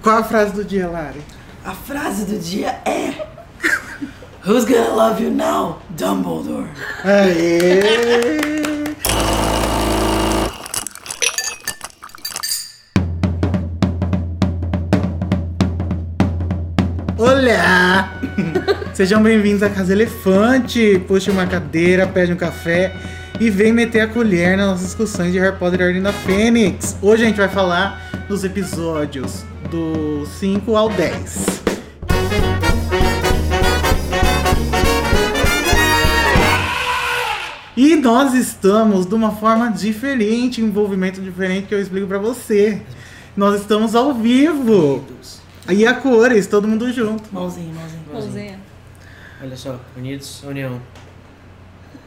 Qual a frase do dia, Lari? A frase do dia é Who's gonna love you now, Dumbledore? Aê! Olá! Sejam bem-vindos à Casa Elefante. Puxe uma cadeira, pede um café e vem meter a colher nas nossas discussões de Harry Potter e Ordem da Fênix. Hoje a gente vai falar dos episódios do 5 ao 10. E nós estamos de uma forma diferente, envolvimento diferente que eu explico pra você. Nós estamos ao vivo. E a cores, todo mundo junto. Mãozinha, mãozinha. Mãozinha. Olha só, unidos, união.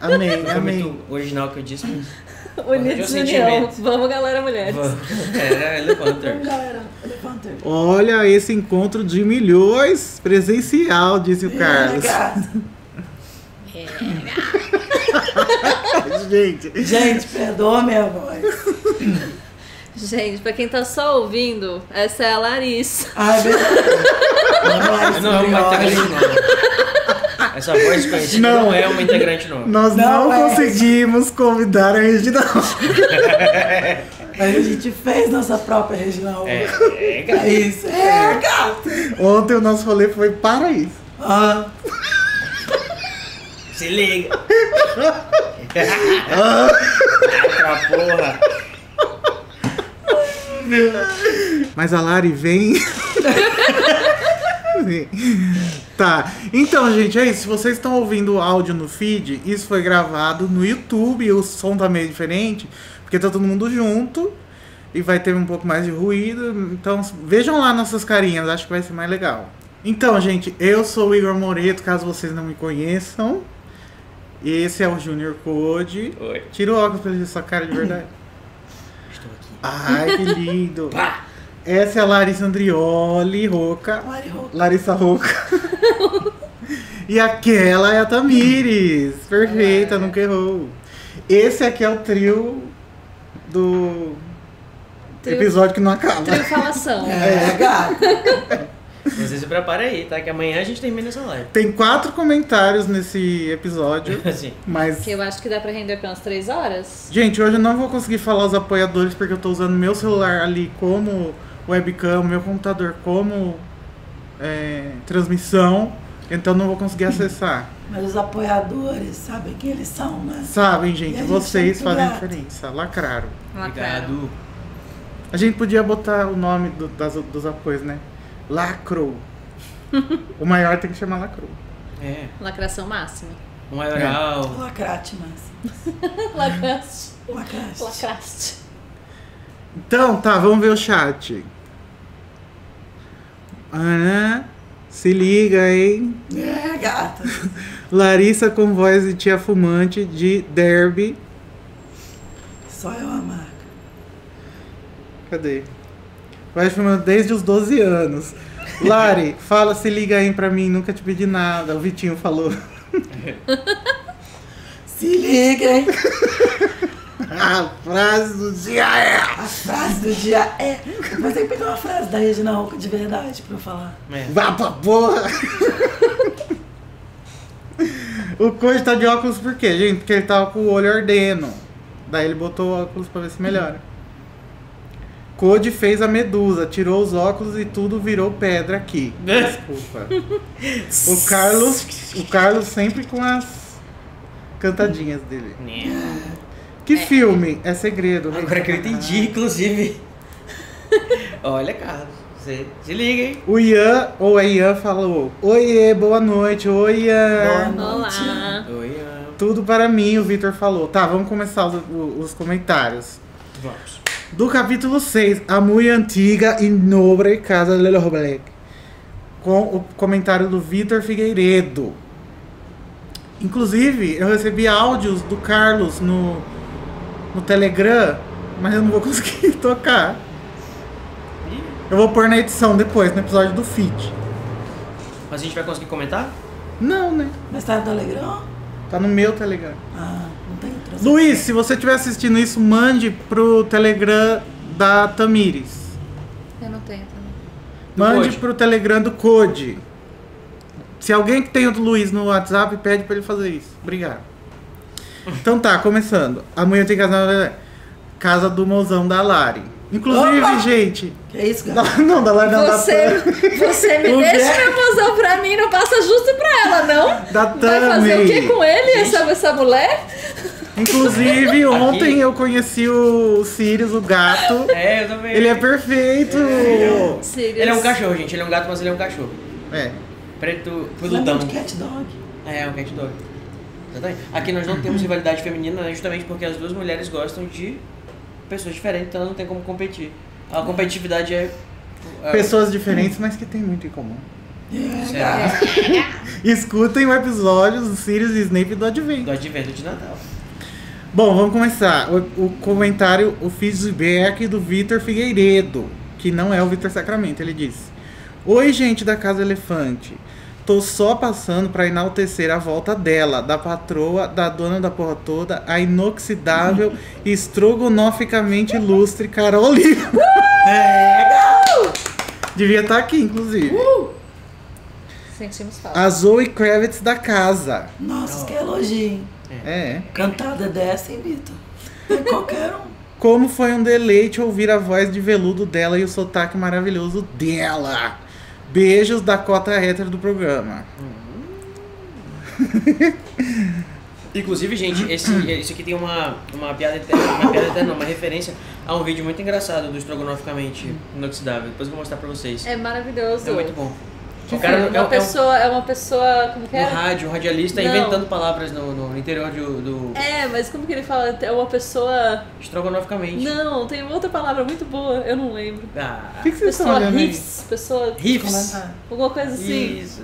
Amém, amém. muito original que eu disse, mas. Unidos em união. Vamos, galera, mulheres. Vamos, galera. Elefanter. Olha esse encontro de milhões presencial, disse o Carlos. É. Gente, Gente, perdoa minha voz. Gente, pra quem tá só ouvindo, essa é a Larissa. Ai, verdade. Não, Não é uma integrante nova. Essa voz conhecida Não. não, é uma integrante nova. nós não, Não é. conseguimos convidar a Reginaldo. Mas a gente fez nossa própria regional. É, é, É cara. isso. É, gato. Ontem o nosso rolê foi para isso. Ah, Se liga. Outra porra. Mas a Lari vem. tá. Então, gente, é isso. Se vocês estão ouvindo o áudio no feed, isso foi gravado no YouTube o som tá meio diferente, porque tá todo mundo junto e vai ter um pouco mais de ruído. Então, vejam lá nossas carinhas, acho que vai ser mais legal. Então, gente, eu sou o Igor Moreto, caso vocês não me conheçam. Esse é o Junior Code. Oi. Tira o óculos pra ele ver sua cara de verdade. Estou aqui. Ai, que lindo. Pá. Essa é a Larissa Andrioli, Roca. Larissa Roca. e aquela é a Tamires. Perfeita, nunca errou. Esse aqui é o trio do Trio- episódio que não acaba. Triunfalação. É, gato. Você se prepara aí, tá? Que amanhã a gente termina essa live. Tem quatro comentários nesse episódio, Assim. mas. Que eu acho que dá pra render pelas três horas. Gente, hoje eu não vou conseguir falar os apoiadores porque eu tô usando meu celular ali como webcam, meu computador como é, transmissão, então não vou conseguir acessar. Mas os apoiadores sabem quem eles são, né? Sabem, gente, a gente vocês é fazem grato. diferença. Lacraram. Lacraram. Obrigado. A gente podia botar o nome do- das- dos apoios, né? Lacrou. o maior tem que chamar Lacrou. É. Lacração máxima. Um maioral. Lacrate, mas. Lacraste. Lacrate. Lacraste. Então, tá, vamos ver o chat. Ana, se liga, hein? É, gata. Larissa com voz de tia fumante de Derby. Só eu a marca. Cadê? Vai fumando desde os 12 anos. Lari, fala, se liga aí pra mim, nunca te pedi nada. O Vitinho falou. Se liguem. A frase do dia é. A frase do dia é. Mas tem que pegar uma frase da Regina Roca de verdade pra eu falar. É. Vá pra porra! o Coach tá de óculos por quê, gente? Porque ele tava com o olho ardendo. Daí ele botou o óculos pra ver se melhora. Code fez a medusa, tirou os óculos e tudo virou pedra aqui. Desculpa. o Carlos, o Carlos sempre com as cantadinhas dele. Que filme? É segredo. Agora que eu entendi, inclusive. Olha, Carlos. Você se liga, hein? O Ian, ou a Ian falou: Oiê, boa noite, oi Ian. Boa Olá. Oi, ah, Tudo para mim, o Vitor falou. Tá, vamos começar os, os comentários. Vamos. Do capítulo 6, A Muito Antiga e Nobre Casa de los Black. Com o comentário do Vitor Figueiredo. Inclusive, eu recebi áudios do Carlos no, no Telegram, mas eu não vou conseguir tocar. Eu vou pôr na edição depois, no episódio do feed. Mas a gente vai conseguir comentar? Não, né? Mas tá no Telegram? Tá no meu Telegram. Ah, não tem outra. Luiz, se você estiver assistindo isso, mande pro Telegram da Tamires. Eu não tenho também. Mande Code. pro Telegram do Code. Se alguém que tem o do Luiz no WhatsApp, pede pra ele fazer isso. Obrigado. Então tá, começando. Amanhã tem casa, casa do mozão da Lari. Inclusive, Opa! gente. Que isso, cara? da- não, da Lari não, da Você, você me O deixa meu mozão pra mim, não passa justo pra ela, não? Da Vai fazer o que com ele, essa, essa mulher? Inclusive, ontem eu conheci o Sirius, o gato. É, eu também. Ele é perfeito. Sirius. Ele é um cachorro, gente. Ele é um gato, mas ele é um cachorro. É. Preto, Lembra peludão. de cat dog? É, um cat dog. Exatamente. Aqui nós não temos rivalidade feminina, né, justamente porque as duas mulheres gostam de pessoas diferentes, então não tem como competir. A competitividade é. é Pessoas diferentes, mas que tem muito em comum. Será? Escutem o episódio do Sirius e Snape do Advent. Do advento de Natal. Bom, vamos começar. O, o comentário, o feedback do Vitor Figueiredo, que não é o Vitor Sacramento, ele disse: Oi, gente da Casa Elefante. Tô só passando pra enaltecer a volta dela, da patroa, da dona da porra toda, a inoxidável e estrogonoficamente ilustre Carol Lima. Devia estar aqui, inclusive. Sentimos falta. A Zoe Kravitz da casa. Nossa, que elogio, hein? É. Cantada dessa, hein, Vitor? É qualquer um. Como foi um deleite ouvir a voz de veludo dela e o sotaque maravilhoso dela. Beijos da cota hétero do programa. Inclusive, gente, esse, isso aqui tem uma, uma piada eterna, uma piada eterna, não, uma referência a um vídeo muito engraçado do Estrogonoficamente Inoxidável. Depois eu vou mostrar pra vocês. É maravilhoso. É muito bom. O cara é, uma é um- pessoa, é uma pessoa. Como que um é? rádio, um radialista Não. inventando palavras no, no interior do, do É, mas como que ele fala? É uma pessoa. estrogonoficamente. Não, tem outra palavra muito boa, eu não lembro. Ah, O que, que vocês estão Pessoa riffs, pessoa. riffs. Comentar. Alguma coisa assim. Isso.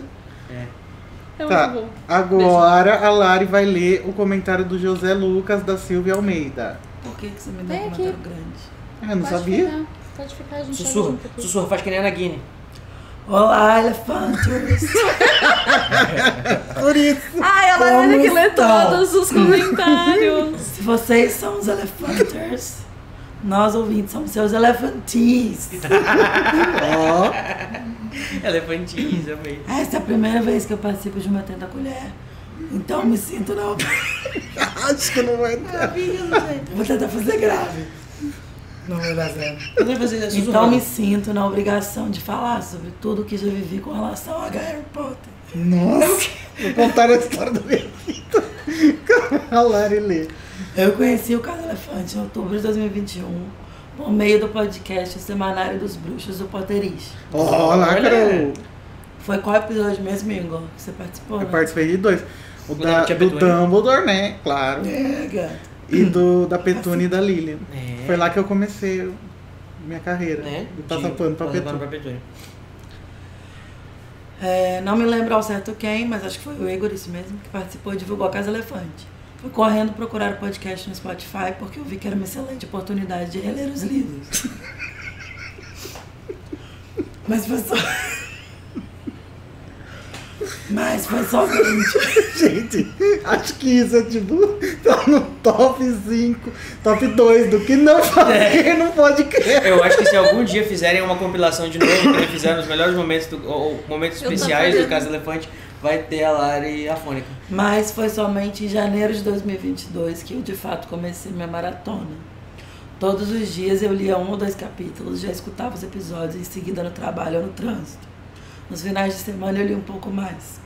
É Tá, muito bom. agora a Lari vai ler o comentário do José Lucas da Silvia Almeida. Por que, que você me deu um comentário grande? Ah, não Pode sabia? Ficar, pode ficar, a gente Sussurra. Sussurra, faz que nem a Nagini. Olá, elefantes! Por isso. Ai, ela Como teve que ler estão? todos os comentários. Se vocês são os elefanters, nós ouvintes somos seus elefantis. Ó, Elefantinhos, amei. Essa é a primeira vez que eu participo de uma tenda colher. Então me sinto na acho que não vai dar. Vou tentar fazer grave. Não vai dar certo. Eu não ia fazer isso Então me sinto na obrigação de falar sobre tudo que já vivi com relação a Harry Potter. Nossa, vou contar a história da minha vida. A Lari lê. Eu conheci o Caso Elefante em outubro de 2021 por meio do podcast Semanário dos Bruxos do Potterish. Ó, lacrou. Foi qual episódio mesmo, Igor? Que você participou? Eu né? participei de dois. O O da, Tia do. Dumbledore, né? Claro. É, gato. E do da Petúnia e da Lilian. É. Foi lá que eu comecei minha carreira. Né? De passar pano pra Petúnia. É, não me lembro ao certo quem, mas acho que foi o Igor, isso mesmo, que participou e divulgou a Casa Elefante. Fui correndo procurar o podcast no Spotify porque eu vi que era uma excelente oportunidade de reler os livros. Mas foi só. Mas foi somente. Gente, acho que isso é tipo, tá no top 5, top 2 do que não fazer não pode crer. Eu acho que se algum dia fizerem uma compilação de novo, que fizeram os melhores momentos, do, ou momentos Eu especiais do. Casa Elefante, vai ter a Lari afônica. Mas foi somente em janeiro de 2022 que eu de fato comecei minha maratona. Todos os dias eu lia um ou dois capítulos, já escutava os episódios em seguida no trabalho ou no trânsito. Nos finais de semana eu li um pouco mais.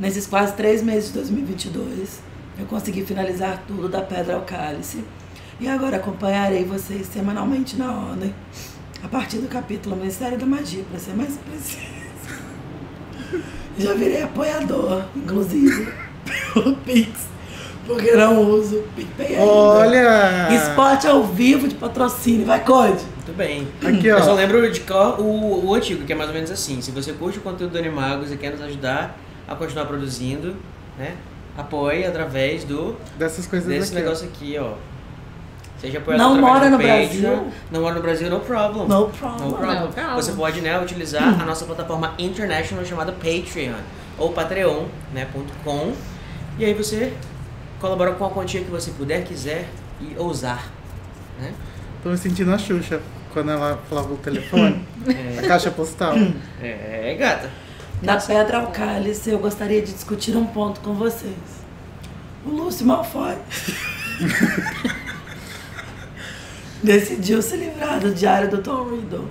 Nesses quase três meses de 2022, eu consegui finalizar tudo da Pedra ao Cálice. E agora acompanharei vocês semanalmente na ordem, a partir do capítulo Ministério da Magia, para ser mais preciso. Já virei apoiador, inclusive, pelo Pix, porque não uso o PicPay ainda. Olha! Esporte ao vivo de patrocínio, vai, Code! Muito bem. Aqui, Eu só ó. lembro de cor o, o antigo, que é mais ou menos assim. Se você curte o conteúdo do Animagos e quer nos ajudar a continuar produzindo, né? Apoie através do Dessas coisas desse aqui. ó. negócio aqui, ó. Seja apoiador Não através mora do no Patreon. Brasil? Não mora no Brasil, no problem. No problem. No problem. No problem. Você pode né, utilizar a nossa plataforma international chamada Patreon ou Patreon, né, ponto .com. E aí você colabora com a quantia que você puder, quiser e ousar. Né? Tô me sentindo a Xuxa quando ela falava o telefone? a caixa postal? É, gata. Da pedra ao cálice, eu gostaria de discutir um ponto com vocês. O Lúcio Malfoy decidiu se livrar do diário do Tom Riddle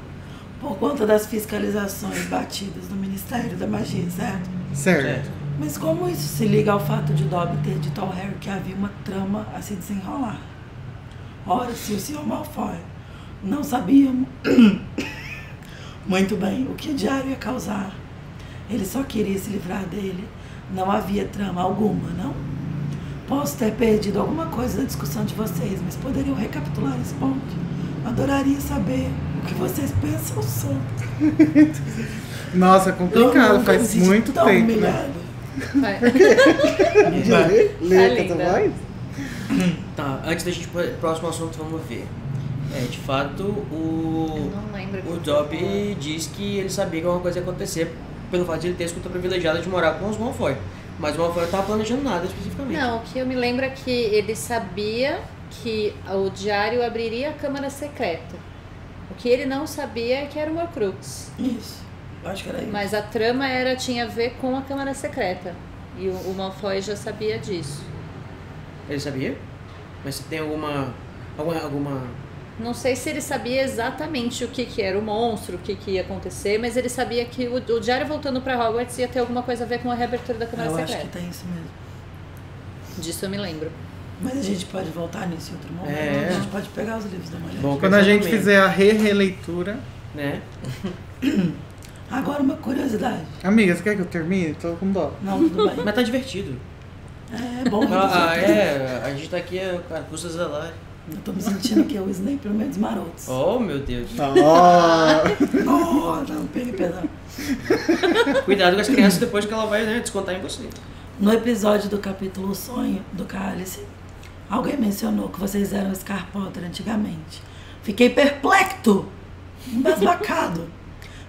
por conta das fiscalizações batidas no Ministério da Magia, certo? Certo. Certo. Mas como isso se liga ao fato de Dobby ter dito ao Harry que havia uma trama a se desenrolar? Ora, se o Sr. Malfoy não sabia muito bem o que o diário ia causar, ele só queria se livrar dele, não havia trama alguma, não? Posso ter perdido alguma coisa da discussão de vocês, mas poderiam recapitular esse ponto? Adoraria saber o que vocês pensam sobre. Nossa, é Eu complicado, faz muito tão tempo. Né? humilhada. Vai. Lê, lê Tá? Tá, antes da gente ir pro próximo assunto, vamos ver. É, de fato, o. Eu não lembro. O que Dobby diz que ele sabia que alguma coisa ia acontecer pelo fato de ele ter a escuta privilegiada de morar com os Malfoy. Mas o Malfoy não tava planejando nada especificamente. Não, o que eu me lembro é que ele sabia que o diário abriria a câmara secreta. O que ele não sabia é que era o Horcrux. Isso. Acho que era isso. Mas a trama era tinha a ver com a câmara secreta. E o, o Malfoy já sabia disso. Ele sabia? Mas se tem alguma. alguma. alguma. Não sei se ele sabia exatamente o que, que era o monstro, o que, que ia acontecer, mas ele sabia que o, o diário voltando para Hogwarts ia ter alguma coisa a ver com a reabertura da câmara Eu acho que secreta. tem isso mesmo. Disso eu me lembro. Mas a gente pode voltar nisso em outro momento. É. A gente pode pegar os livros da mulher. Bom, Quando a gente fizer a re-releitura. né? Agora uma curiosidade. Amiga, você quer que eu termine? Tô com dó. Não, tudo bem. Mas tá divertido. É bom. Ah, ah, é, a gente tá aqui, é, cara, custa zelar. Eu tô me sentindo que é o Snape no meio dos marotos. Oh, meu Deus. Ó. Oh, não, peguei pesado. Cuidado com as crianças depois que ela vai né, descontar em você. No episódio do capítulo Sonho do Cálice, alguém mencionou que vocês eram Scar Potter antigamente. Fiquei perplexo, embasbacado.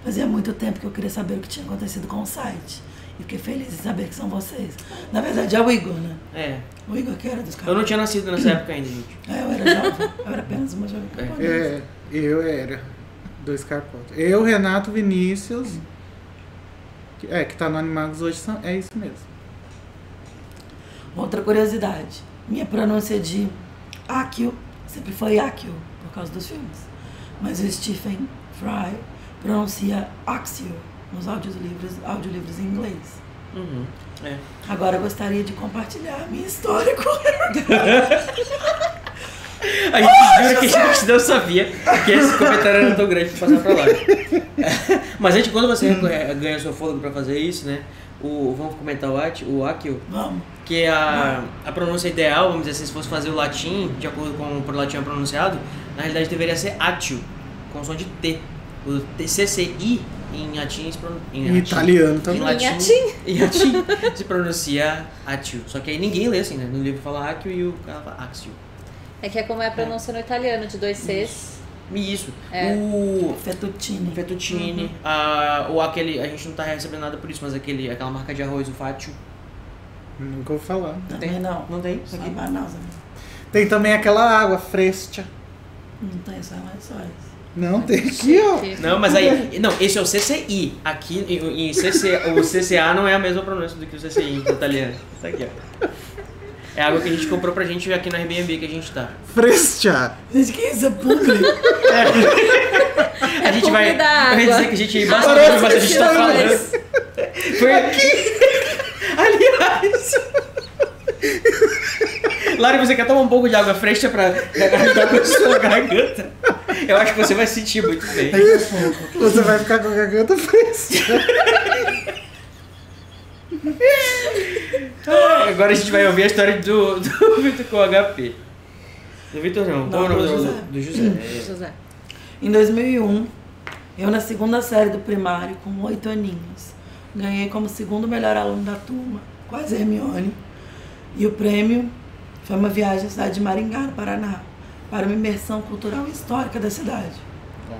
Fazia muito tempo que eu queria saber o que tinha acontecido com o site. Fiquei feliz em saber que são vocês. Na verdade, é o Igor, né? É. O Igor que era dos Scar Eu não tinha nascido nessa época ainda, gente. É, eu era jovem. Eu era apenas uma jovem É. camponesa. É, eu era. Dois carpotes. Eu, Renato, Vinícius. que- É, que tá no Animagos hoje, são, é isso mesmo. Outra curiosidade. Minha pronúncia de Akio sempre foi Akio, por causa dos filmes. Mas o Stephen Fry pronuncia Axio nos audiolivros, audiolivros em inglês. Uhum. É. Agora eu gostaria de compartilhar a minha história com A gente jura que a gente não sabia que esse comentário era tão grande pra passar pra lá. Mas antes, quando você ganha seu fôlego pra fazer isso, né? O, vamos comentar o, At, o Akio, Vamos. que a, a pronúncia ideal, vamos dizer assim, se fosse fazer o latim, de acordo com o latim é pronunciado, na realidade deveria ser Atio, com som de T. O T- CCI em latim, se pron- em, Em italiano em também. latim, latim? em latim se pronuncia Atio. Só que aí ninguém lê assim, né? No livro fala Akio e o cara fala Axio. É que é como é a pronúncia no italiano, de dois Cs. E Isso. É. O Fettuccine. fettuccine, a, ou aquele, a gente não tá recebendo nada por isso, mas aquele, aquela marca de arroz, o fátio. Nunca vou falar. Também não. Não tem? Só Aqui. Manaus, né? Tem também aquela água fresca. Não tem só mais só isso. Não, tem aqui, ó. Não, mas aí. Não, esse é o CCI. Aqui em, em CC, o CCA não é a mesma pronúncia do que o CCI em italiano. Tá aqui, ó. É água que a gente comprou pra gente aqui no Airbnb que a gente tá. Fresca. Gente, que isso é público? A gente vai. publi Eu ia dizer que a gente basta mas a gente tá falando. Foi aqui. Aliás. Lari, você quer tomar um pouco de água fresca pra ajudar com a sua garganta? Eu acho que você vai sentir muito bem. Você vai ficar com a garganta fresca. Ah, Agora a gente vai ouvir a história do, do Vitor com HP. Do Vitor não, Não, qual é o nome do do José. Do José. É. José. Em 2001, eu na segunda série do primário, com oito aninhos, ganhei como segundo melhor aluno da turma, quase Hermione. E o prêmio foi uma viagem à cidade de Maringá, no Paraná, para uma imersão cultural e histórica da cidade.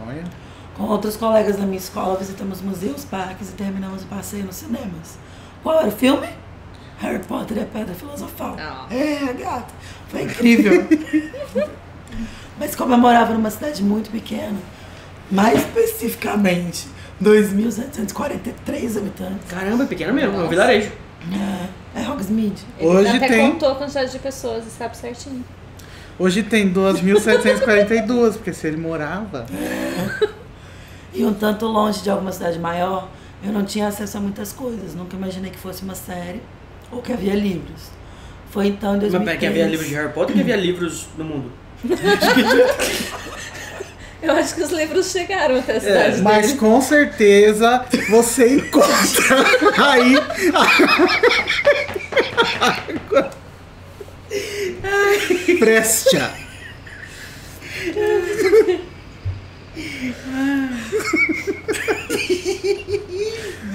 Olha. Com outros colegas da minha escola, visitamos museus, parques e terminamos o passeio nos cinemas. Qual era o filme? Harry Potter e a Pedra Filosofal. Ah. É, gata. Foi incrível. Mas como eu morava numa cidade muito pequena, Mais especificamente, 2.743 habitantes. Caramba, é pequeno mesmo, é um vilarejo. É, é Hogsmeade. Ele Hoje até tem- contou a quantidade de pessoas e sabe certinho. Hoje tem 2.742, porque se ele morava. E um tanto longe de alguma cidade maior, eu não tinha acesso a muitas coisas. Nunca imaginei que fosse uma série ou que havia livros. Foi então em Mas 2013. pera, que havia livros de Harry Potter ou que havia livros no mundo? Eu acho que os livros chegaram até a cidade Mas dele. com certeza você encontra aí. Preste-a.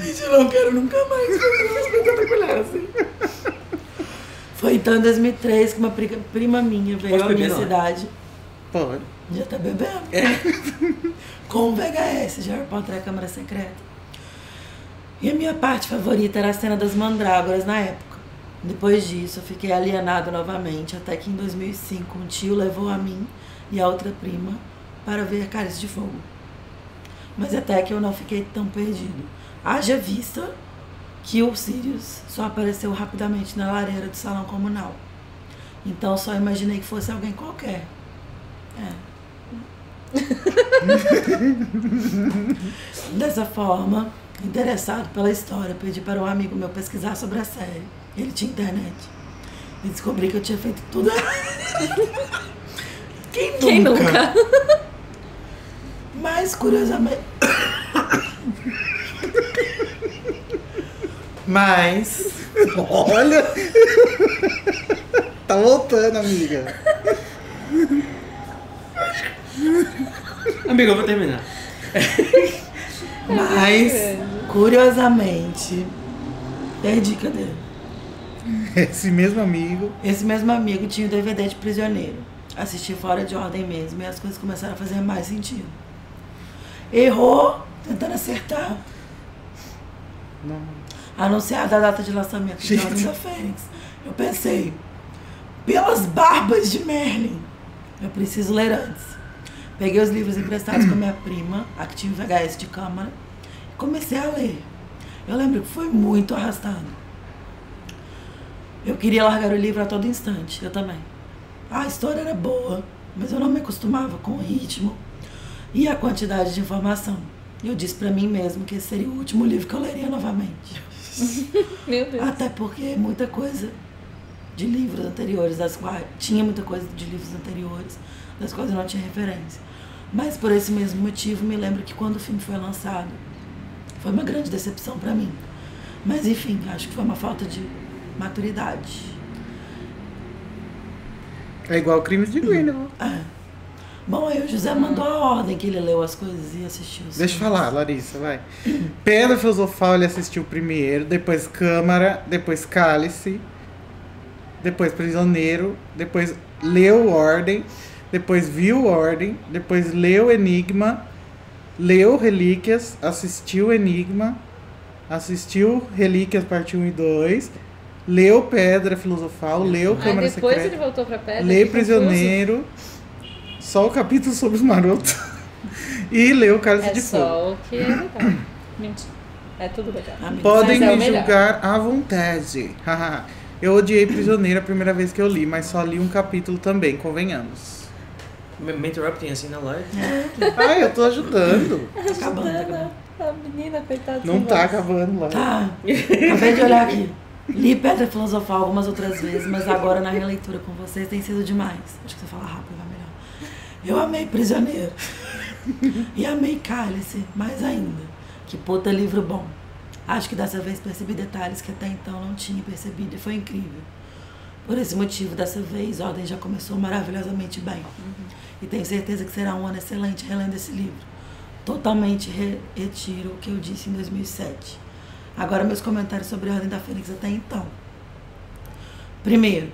Gente, eu não quero nunca mais espetacular assim. Foi então em 2003 que uma pri- prima minha veio à minha cidade. Pode. Já tá bebendo? Com um VHS de Harry Potter e a Câmara Secreta. E a minha parte favorita era a cena das mandrágoras na época. Depois disso, eu fiquei alienado novamente, até que em 2005 um tio levou a mim e a outra prima para ver Cálice de Fogo. Mas até que eu não fiquei tão perdido. Haja vista que o Sirius só apareceu rapidamente na lareira do salão comunal. Então só imaginei que fosse alguém qualquer. É. Dessa forma, interessado pela história, pedi para um amigo meu pesquisar sobre a série. Ele tinha internet. E descobri que eu tinha feito tudo. Quem nunca? Quem nunca? Mas, curiosamente. Mas. Olha! Tá voltando, amiga. Amigo, eu vou terminar. Mas, curiosamente. Perdi, cadê? Esse mesmo amigo. Esse mesmo amigo tinha o DVD de Prisioneiro. Assisti fora de ordem mesmo e as coisas começaram a fazer mais sentido. Errou, tentando acertar. Não. Anunciada a data de lançamento de. Ordem da Fênix. Eu pensei, pelas barbas de Merlin, eu preciso ler antes. Peguei os livros emprestados com a minha prima, a que tinha VHS de câmara, e comecei a ler. Eu lembro que foi muito arrastado. Eu queria largar o livro a todo instante, eu também. A história era boa, mas eu não me acostumava com o ritmo e a quantidade de informação. Eu disse pra mim mesmo que esse seria o último livro que eu leria novamente. Meu Deus. Até porque muita coisa de livros anteriores, das quais tinha muita coisa de livros anteriores, das quais eu não tinha referência. Mas por esse mesmo motivo, me lembro que quando o filme foi lançado, foi uma grande decepção pra mim. Mas enfim, acho que foi uma falta de maturidade. É igual Crimes de Grindelwald. É. Bom, aí o José mandou a ordem que ele leu as coisas e assistiu. os Deixa eu falar, Larissa, vai. Pedra Filosofal ele assistiu primeiro, depois Câmara, depois Cálice, depois Prisioneiro, depois leu Ordem, depois viu Ordem, depois leu Enigma, leu Relíquias, assistiu Enigma, assistiu Relíquias parte 1 e 2, leu Pedra Filosofal, leu Aí Câmara depois Secreta. ele voltou pra pedra. Que Prisioneiro, só o capítulo sobre os marotos. e leu Cálice confuso. de É Fogo. só o que é legal. Mentira. É tudo legal. Amigo, Podem Mas é me julgar à vontade. eu odiei Prisioneiro a primeira vez que eu li, mas só li um capítulo também, convenhamos. Me, me interrupting assim na live. Ai, eu tô ajudando. Tá acabando, tá acabando. A menina, coitada. Não tá acabando lá. Tá. Acabei de olhar aqui. Li Pedra Filosofal algumas outras vezes, mas agora na releitura com vocês tem sido demais. Acho que você fala rápido vai melhor. Eu amei Prisioneiro. E amei Cálice, mais ainda. Que puta livro bom. Acho que dessa vez percebi detalhes que até então não tinha percebido e foi incrível. Por esse motivo, dessa vez, Ordem já começou maravilhosamente bem. E tenho certeza que será um ano excelente relendo esse livro. Totalmente re- retiro o que eu disse em 2007. Agora, meus comentários sobre a Ordem da Fênix até então. Primeiro,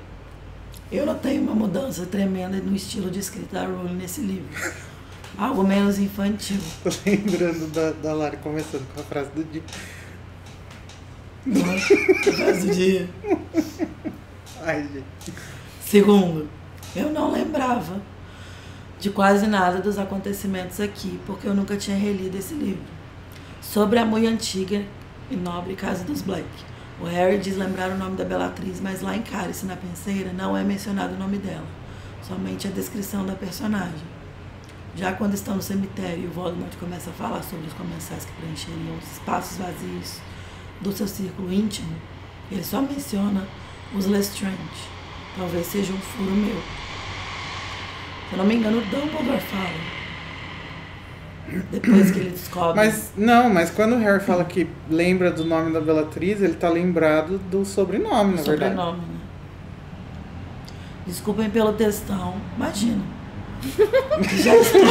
eu notei uma mudança tremenda no estilo de escrita da Rowling nesse livro. Algo menos infantil. Tô lembrando da, da Lara começando com a frase do dia. Faz o dia. Ai, gente. Segundo, eu não lembrava de quase nada dos acontecimentos aqui, porque eu nunca tinha relido esse livro. Sobre a muito antiga e nobre casa dos Black. O Harry diz lembrar o nome da Bellatriz, mas lá em Cálice, na penseira, não é mencionado o nome dela, somente a descrição da personagem. Já quando estão no cemitério e o Voldemort começa a falar sobre os comensais que preencheriam os espaços vazios do seu círculo íntimo, ele só menciona os Lestrange. Talvez seja um furo meu. Se eu não me engano, o Dumbledore fala. Depois que ele descobre. Mas, não, mas quando o Harry fala que lembra do nome da Bellatriz, ele tá lembrado do sobrenome, na verdade. sobrenome, né? Desculpem pelo textão. Imagina. já, estou,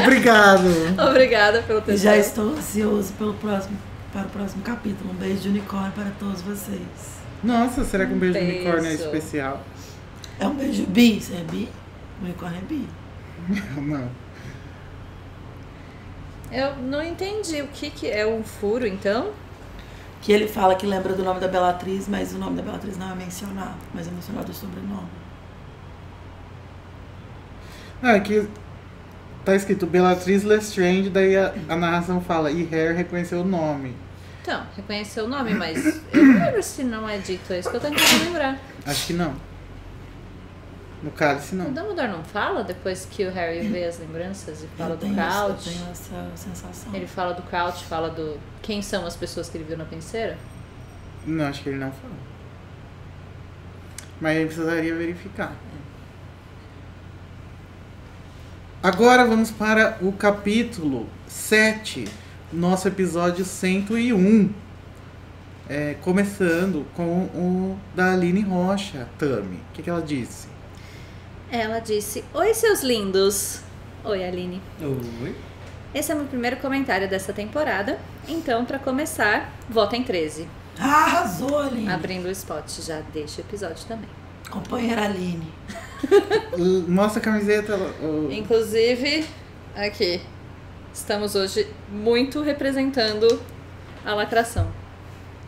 Obrigado. Obrigada pelo teu já estou ansioso pelo próximo, para o próximo capítulo. Um beijo de unicórnio para todos vocês. Nossa, será que um beijo, de Beijo. unicórnio é especial? É um beijo bi. Você é bi? Unicórnio é bi. Não. Eu não entendi o que, que é um furo, então. Que ele fala que lembra do nome da Bellatriz, mas o nome da Bellatriz não é mencionado. Mas é mencionado o sobrenome. Não, é que tá escrito Bellatriz Lestrange, daí a, a narração fala, e Harry reconheceu o nome. Então, reconheceu o nome, mas eu não lembro se não é dito. É isso que eu tô tentando lembrar. Acho que não. No cálice O não. Dumbledore não fala depois que o Harry vê as lembranças e fala eu, do essa, eu Crouch? tenho essa sensação. Ele fala do Crouch, fala do quem são as pessoas que ele viu na penseira? Não, acho que ele não falou. Mas ele precisaria verificar. Agora vamos para o capítulo 7, nosso episódio 101. É, começando com o da Aline Rocha, Tami. O que, que ela disse? Ela disse: Oi, seus lindos! Oi, Aline. Oi. Esse é meu primeiro comentário dessa temporada. Então, pra começar, votem 13. Ah, arrasou, Aline. Abrindo o spot, já deixa o episódio também. Companheira Aline. Mostra a camiseta. Inclusive, aqui, estamos hoje muito representando a lacração.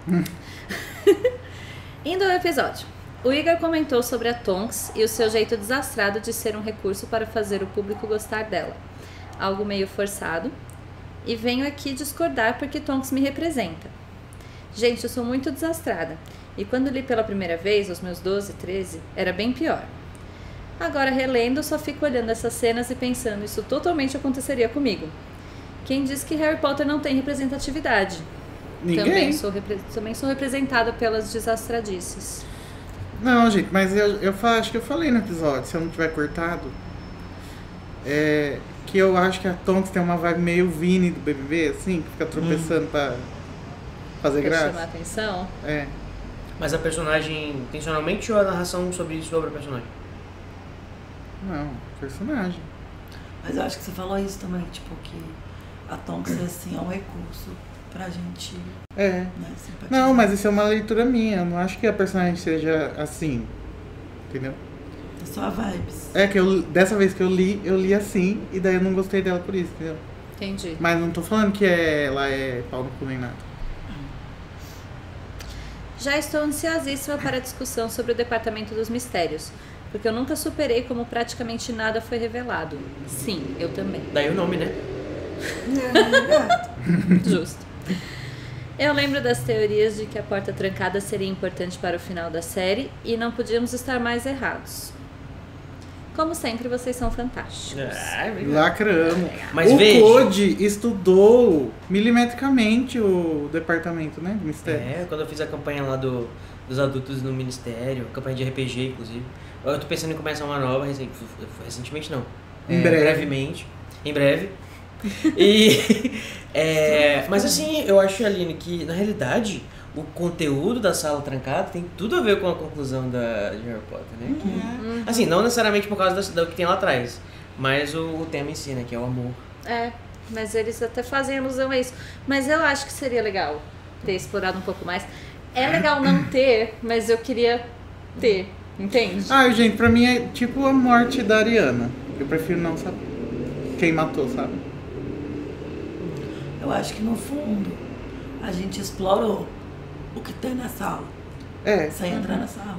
Indo ao episódio. O Igor comentou sobre a Tonks e o seu jeito desastrado de ser um recurso para fazer o público gostar dela. Algo meio forçado. E venho aqui discordar porque Tonks me representa. Gente, eu sou muito desastrada. E quando li pela primeira vez, aos meus 12, 13, era bem pior. Agora, relendo, só fico olhando essas cenas e pensando, isso totalmente aconteceria comigo. Quem diz que Harry Potter não tem representatividade? Ninguém. Também sou, repre- também sou representada pelas desastradices. Não, gente, mas eu, eu acho que eu falei no episódio, se eu não tiver cortado. É, que eu acho que a Tonks tem uma vibe meio Vini do BBB, assim, que fica tropeçando pra fazer Pra chamar graça. atenção. É. Mas a personagem intencionalmente ou a narração sobre, sobre a personagem? Não, personagem. Mas eu acho que você falou isso também, tipo, que a Tonks assim, é um recurso pra gente É. né. Não, mas isso é uma leitura minha. Eu não acho que a personagem seja assim. Entendeu? É só a vibes. É que eu, dessa vez que eu li, eu li assim, e daí eu não gostei dela por isso, entendeu? Entendi. Mas não tô falando que é, ela é pau no cu nem nada. Já estou ansiosíssima para a discussão sobre o Departamento dos Mistérios, porque eu nunca superei como praticamente nada foi revelado. Sim, eu também. Daí o nome, né? Justo. Eu lembro das teorias de que a porta trancada seria importante para o final da série e não podíamos estar mais errados. Como sempre, vocês são fantásticos. Ah, obrigado. Lacramos. Mas o veja. Code estudou milimetricamente o departamento, né? Do mistério. É, quando eu fiz a campanha lá do, dos adultos no ministério, campanha de RPG, inclusive. Eu tô pensando em começar uma nova, recen- recentemente não. Em É, breve. Brevemente. Em breve. E. é, mas assim, eu acho, Aline, que na realidade o conteúdo da sala trancada tem tudo a ver com a conclusão da, de Harry Potter, né? Que- Uhum. Assim, não necessariamente por causa da- do que tem lá atrás, mas o, o tema em si, né? Que é o amor. É, mas eles até fazem alusão a isso. Mas eu acho que seria legal ter explorado um pouco mais. É legal não ter, mas eu queria ter, entende? Ah, gente, pra mim é tipo a morte da Ariana. Eu prefiro não saber. Quem matou, sabe? Eu acho que no fundo a gente explorou o que tem na sala. É. Sem entrar na sala.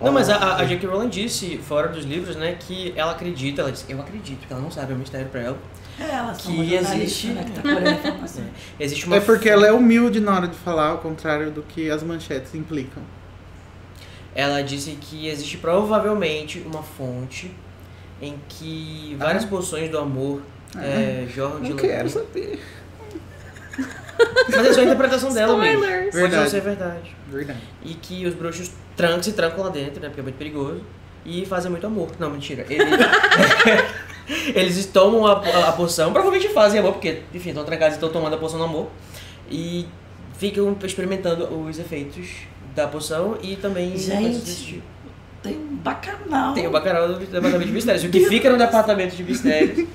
Não, mas a, a- J.K. Rowling disse, fora dos livros, né, que ela acredita, ela disse, eu acredito, porque ela não sabe, é um mistério pra ela. É, ela só Que uma jornalista, existe- né, que tá informação. Existe uma É porque ela é humilde na hora de falar, ao contrário do que as manchetes implicam. Ela disse que existe provavelmente uma fonte em que várias porções do amor é, jorram de Não quero saber. Mas é só a interpretação dela mesmo. Spoilers. Pode não Verdade. ser verdade. Verdade. E que os bruxos trancam, se trancam lá dentro, né? Porque é muito perigoso. E fazem muito amor. Não, mentira. Eles, eles tomam a, a, a poção, provavelmente fazem amor, porque, enfim, estão trancados e estão tomando a poção do amor. E ficam experimentando os efeitos da poção e também Gente. Tem um bacanal. Tem o bacanal do departamento de mistérios. O que fica no departamento de mistérios.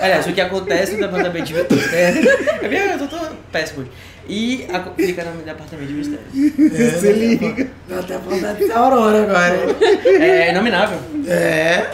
Aliás, o que acontece no departamento de mistérios. É bem, eu tô, tô péssimo. hoje. E a- fica no departamento de mistérios. Se liga. Deu até vontade de ser Aurora agora. É inominável. É.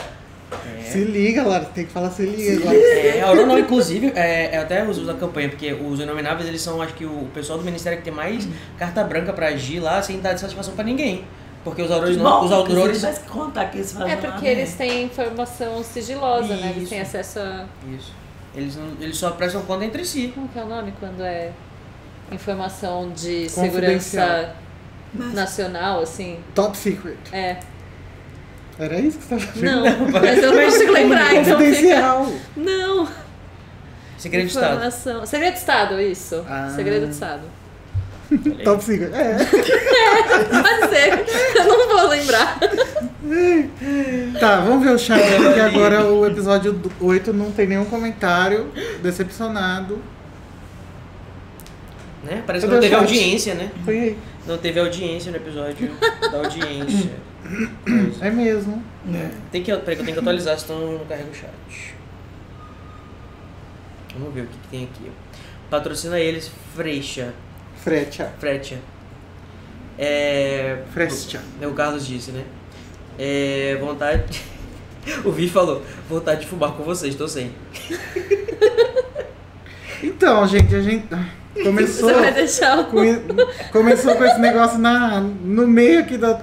Se liga, Lara. Tem que falar se liga agora. É, a Aurora, inclusive, é, é até os da campanha, porque os inomináveis, eles são, acho que, o pessoal do ministério que tem mais carta branca pra agir lá sem dar satisfação pra ninguém. Porque os aurores não. Bom, Os aurores. que contar que eles fazem É lá, porque né? eles têm informação sigilosa, né? Eles Isso. têm acesso a. Isso. Eles, não, eles só prestam conta entre si. Como que é o nome quando é informação de segurança nacional, assim? Top secret. É. Era isso que você tava vendo? Não, mas eu não consigo lembrar, então fica. Confidencial. Não! Segredo de Estado. Segredo de Estado, isso. Ah. Segredo de Estado. Top secret. É. Pode ser. Eu não vou lembrar. Tá, vamos ver o chat, porque agora o episódio 8 não tem nenhum comentário. Decepcionado. Né? Parece que não teve audiência, né? Foi aí. Não teve audiência no episódio da audiência. Coisa. É mesmo. Tem que, peraí, que eu tenho que atualizar, senão não carrega o chat. Vamos ver o que, que tem aqui. Patrocina eles, Freixa. Frecha. Frecha. É. Frestia. O, o Carlos disse, né? É. Vontade. O Vi falou, vontade de fumar com vocês, tô sem. Então, gente, a gente começou Você vai deixar o. com, começou com esse negócio na, no meio aqui da.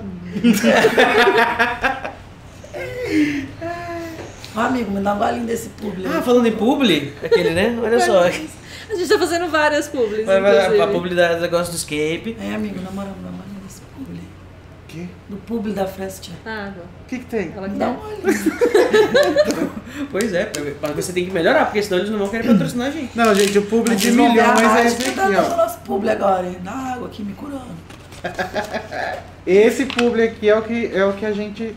Ó, amigo, me dá um golinho desse público. Ah, falando em publi, aquele, né? Olha só. A gente tá fazendo várias publis, Vai, vai, inclusive. a publi da- do negócio do escape. É, amigo, namorando, namorando desse público. O quê? Do público da Frestia. Ah, bom. O que, que tem? Ela um quer. golinho. Pois é, mas você tem que melhorar, porque senão eles não vão querer patrocinar a gente. Não, gente, o público de milhões é esse aqui, ó. nosso público agora, hein? Da água aqui me curando. Esse público aqui é o que, é o que a gente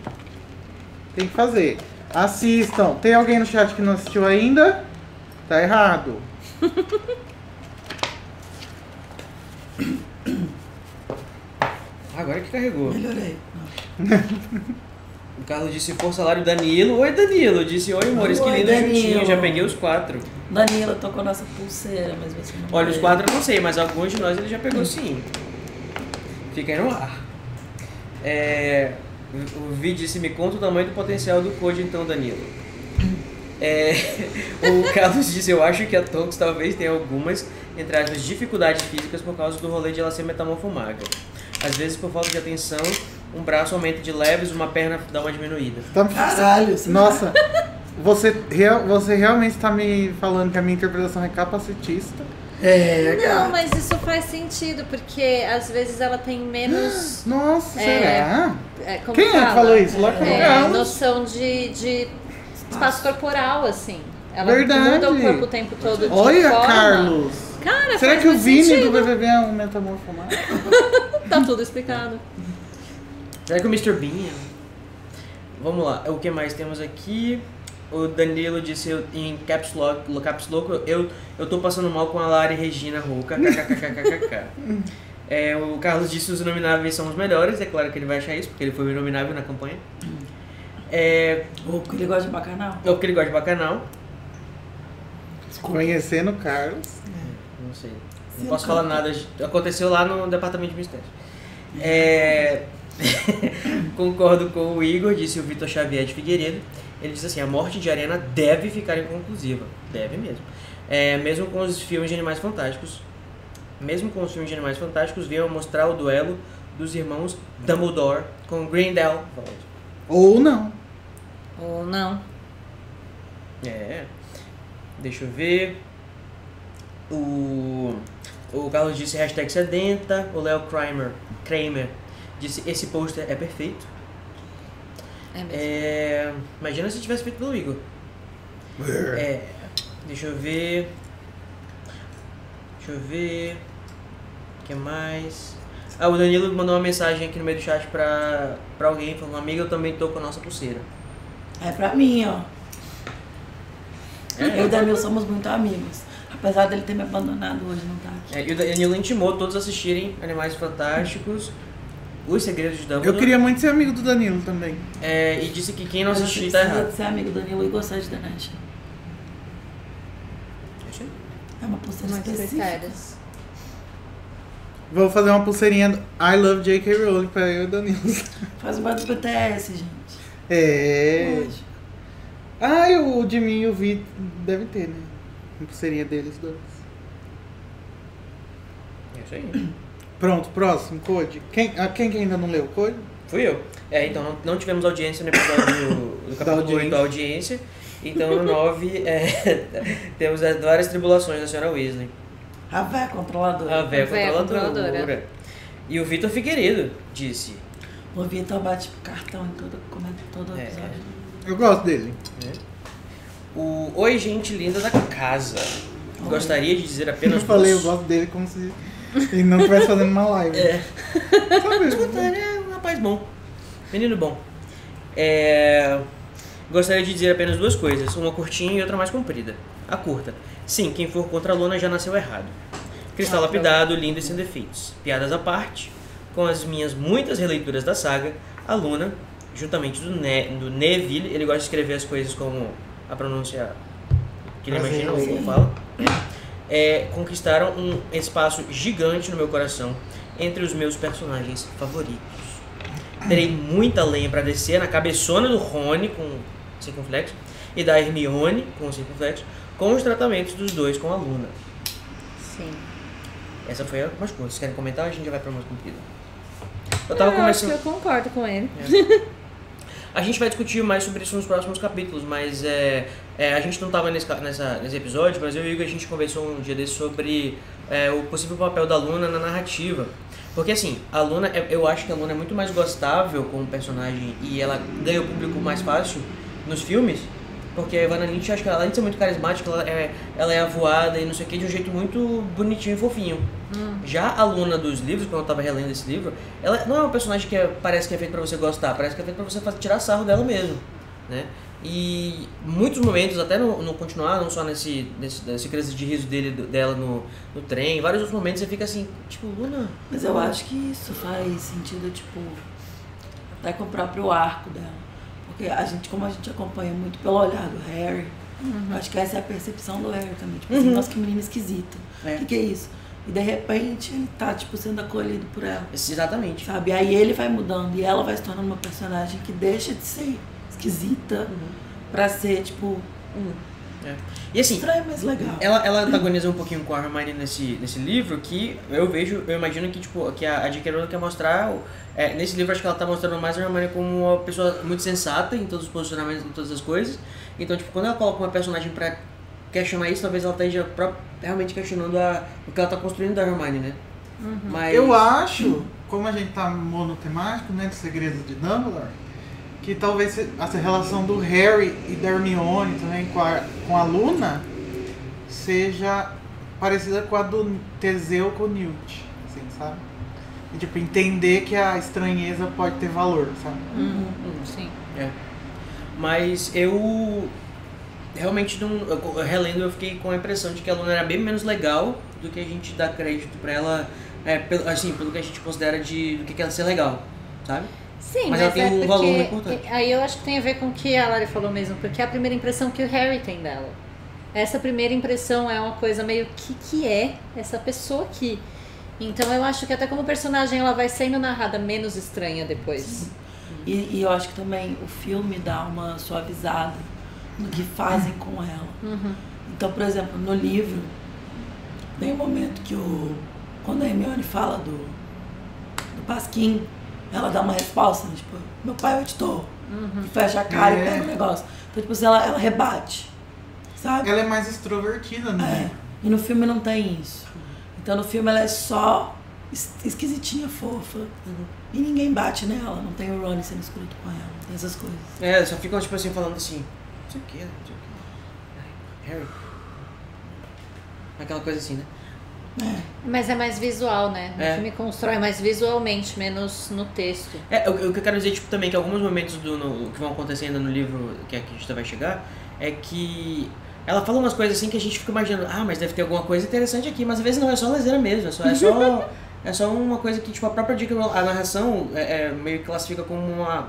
tem que fazer. Assistam. Tem alguém no chat que não assistiu ainda? Tá errado. Agora que carregou. Melhorei. O Carlos disse por salário Danilo. Oi, Danilo. Disse oi, amores, que lindo Danilo. juntinho. Já peguei os quatro. Danila tocou nossa pulseira, mas você não Olha, os quatro eu não sei, mas alguns de nós ele já pegou sim. Fica aí no ar. É, o Vi disse, me conta o tamanho do potencial do Code então, Danilo. É, o Carlos disse, eu acho que a Tonks talvez tenha algumas, entre aspas, dificuldades físicas por causa do rolê de ela ser metamorfomaga. Às vezes, por falta de atenção, um braço aumenta de leves, uma perna dá uma diminuída. Tá- Caralho, você Nossa, você, real- você realmente está me falando que a minha interpretação é capacitista? É, Não, cara. mas isso faz sentido, porque às vezes ela tem menos. Nossa, É. será? é, como Quem é que fala? falou isso? Lógico que É, noção de, de espaço corporal, assim. Ela Verdade. muda o corpo o tempo todo de Olha, forma. Carlos. Cara, Será que o Vini sentido. do BBB é um metamorfomado? Tá tudo explicado. Será que o Mr. Bean? é? Vamos lá, o que mais temos aqui? O Danilo disse eu- em caps lock, lo- caps lock eu, eu tô passando mal com a Lari Regina Rouca, kkkkkk. É, o Carlos disse os inomináveis são os melhores, é claro que ele vai achar isso, porque ele foi o inominável na campanha. É, Ou porque ele gosta de bacanal. é porque ele gosta de bacanal, Conhecendo o Carlos. não sei, não Sim, posso falar nada, aconteceu lá no departamento de mistérios. É, concordo com o Igor, disse o Vitor Xavier de Figueiredo. Ele diz assim: a morte de Arena deve ficar inconclusiva. Deve mesmo. É, mesmo com os filmes de Animais Fantásticos. Mesmo com os filmes de Animais Fantásticos, veio mostrar o duelo dos irmãos Dumbledore com Grindelwald. Ou não. Ou não. É. Deixa eu ver. O, o Carlos disse hashtag sedenta. O Léo Kramer, Kramer disse esse pôster é perfeito. É mesmo. É, imagina se tivesse feito pelo Igor. É, deixa eu ver. Deixa eu ver. O que mais? Ah, o Danilo mandou uma mensagem aqui no meio do chat pra, pra alguém, falando, amiga, eu também tô com a nossa pulseira. É pra mim, ó. Eu e o Danilo somos muito amigos. Apesar dele ter me abandonado hoje, não tá aqui. É, e o Danilo intimou todos a assistirem Animais Fantásticos, Os Segredos de Dumbledore. Eu queria muito ser amigo do Danilo também. É, e disse que quem não você tá precisa errado. de ser amigo do Danilo e gostar de National. É uma pulseira específica. Vou fazer uma pulseirinha do I Love J.K. Rowling pra eu e o Danilo. Faz uma do BTS, gente. É. Lógico. Ah, o de mim e o Vi deve ter, né? Uma pulseirinha deles dois. É isso aí. Pronto, próximo, Code. Quem, ah, quem que ainda não leu o Code? Fui eu. É, então não, não tivemos audiência no episódio do capítulo audiência. 8 da audiência. Então no 9 é, temos as várias tribulações da senhora Weasley. A véia controladora. A A véia controladora. controladora. E o Vitor Figueiredo disse. O Vitor bate cartão em todo, todo É. episódio. Eu gosto dele. O Oi, gente linda da casa. Oi. Gostaria de dizer Eu apenas falei, eu gosto dele como se ele não estivesse fazendo uma live. É. Sabe? Escutando, é um rapaz bom. Menino bom. É... Gostaria de dizer apenas duas coisas, uma curtinha e outra mais comprida. A curta. Sim, quem for contra a Luna já nasceu errado. Cristal Ah, lapidado, lindo e sem defeitos. Piadas à parte, com as minhas muitas releituras da saga, a Luna, juntamente do, ne do Neville, ele gosta de escrever as coisas como a pronúncia que ele imagina ou fala, é, conquistaram um espaço gigante no meu coração entre os meus personagens favoritos. Terei muita lenha para descer na cabeçona do Rony com circunflexo e da Hermione com circunflexo, com os tratamentos dos dois com a Luna. Sim. Essa foi a mais curta. Vocês querem comentar? A gente já vai para mais comprida. Eu Eu tava acho que eu concordo com ele. A gente vai discutir mais sobre isso nos próximos capítulos, mas é, é, a gente não estava nesse, nessa, nesse episódio, mas eu e o Igor a gente conversou um dia desse sobre é, o possível papel da Luna na narrativa. Porque assim, a Luna, é- eu acho que a Luna é muito mais gostável como personagem e ela ganha o público mais fácil nos filmes, porque a Ivana Lynch, acho que ela, além de ser muito carismática, ela é, ela é avoada e não sei o que, de um jeito muito bonitinho e fofinho. Já a Luna dos livros, quando eu tava relendo esse livro, ela não é uma personagem que é- parece que é feita pra você gostar, parece que é feita pra você fazer, tirar sarro dela mesmo, né? E muitos momentos, até no, no continuar, não só nesse, nesse, nesse crise de riso dele, dela no, no trem, vários outros momentos você fica assim, tipo, Luna... Mas eu acho que isso faz sentido, tipo, até com o próprio arco dela. Porque a gente, como a gente acompanha muito pelo olhar do Harry, eu acho que essa é a percepção do Harry também. Tipo assim, Uhum. nossa, que menino esquisito. O É. que, que é isso? E de repente ele tá, tipo, sendo acolhido por ela. Exatamente. Sabe? Aí ele vai mudando e ela vai se tornando uma personagem que deixa de ser esquisita pra ser, tipo, É. E assim, mas legal. Ela, ela antagoniza um pouquinho com a Hermione nesse, nesse livro, que eu vejo, eu imagino que, tipo, que a, a J.K. Rowling quer mostrar, é, nesse livro acho que ela tá mostrando mais a Hermione como uma pessoa muito sensata em todos os posicionamentos, em todas as coisas, então, tipo, quando ela coloca uma personagem pra questionar isso, talvez ela esteja realmente questionando a, o que ela tá construindo da Hermione, né? Mas... Eu acho, como a gente tá monotemático, né, de segredos de Dumbledore, que talvez essa relação do Harry e da Hermione também com a, com a Luna seja parecida com a do Teseu com o Newt, assim, sabe? E, tipo, entender que a estranheza pode ter valor, sabe? Uhum. Sim. É. Mas eu realmente não. eu- relendo, eu fiquei com a impressão de que a Luna era bem menos legal do que a gente dá crédito pra ela, é, pelo, assim, pelo que a gente considera de do que que ela ser legal, sabe? Sim, Mas mas, ela tem é um porque, valor muito importante. Aí eu acho que tem a ver com o que a Lari falou mesmo, porque é a primeira impressão que o Harry tem dela. Essa primeira impressão é uma coisa meio que que é essa pessoa aqui. Então eu acho que até como personagem ela vai sendo narrada menos estranha depois. E, e eu acho que também o filme dá uma suavizada no que fazem com ela. Uhum. Então, por exemplo, no livro, tem um momento que o. Quando a Hermione fala do. do Pasquim, ela dá uma resposta, né? tipo, meu pai é o editor. E fecha a cara É. e pega o negócio. Então, tipo assim, ela, ela rebate. Sabe? Ela é mais extrovertida, É. né? E no filme não tem isso. Então no filme ela é só es- esquisitinha, fofa. E ninguém bate nela. Não tem o Ronnie sendo escroto com ela. Não tem essas coisas. É, só ficam, tipo assim, falando assim, não sei o que, não sei o que. Harry. Aquela coisa assim, né? Mas é mais visual, né? O É. filme constrói mais visualmente, menos no texto. É, o, o que eu quero dizer, tipo, também, que alguns momentos do no- que vão acontecendo no livro que aqui a gente vai chegar, é que ela fala umas coisas assim que a gente fica imaginando, ah, mas deve ter alguma coisa interessante aqui, mas às vezes não, é só lazeira mesmo, é só, é só, é só uma coisa que, tipo, a própria dica, a narração é, é, meio que classifica como uma,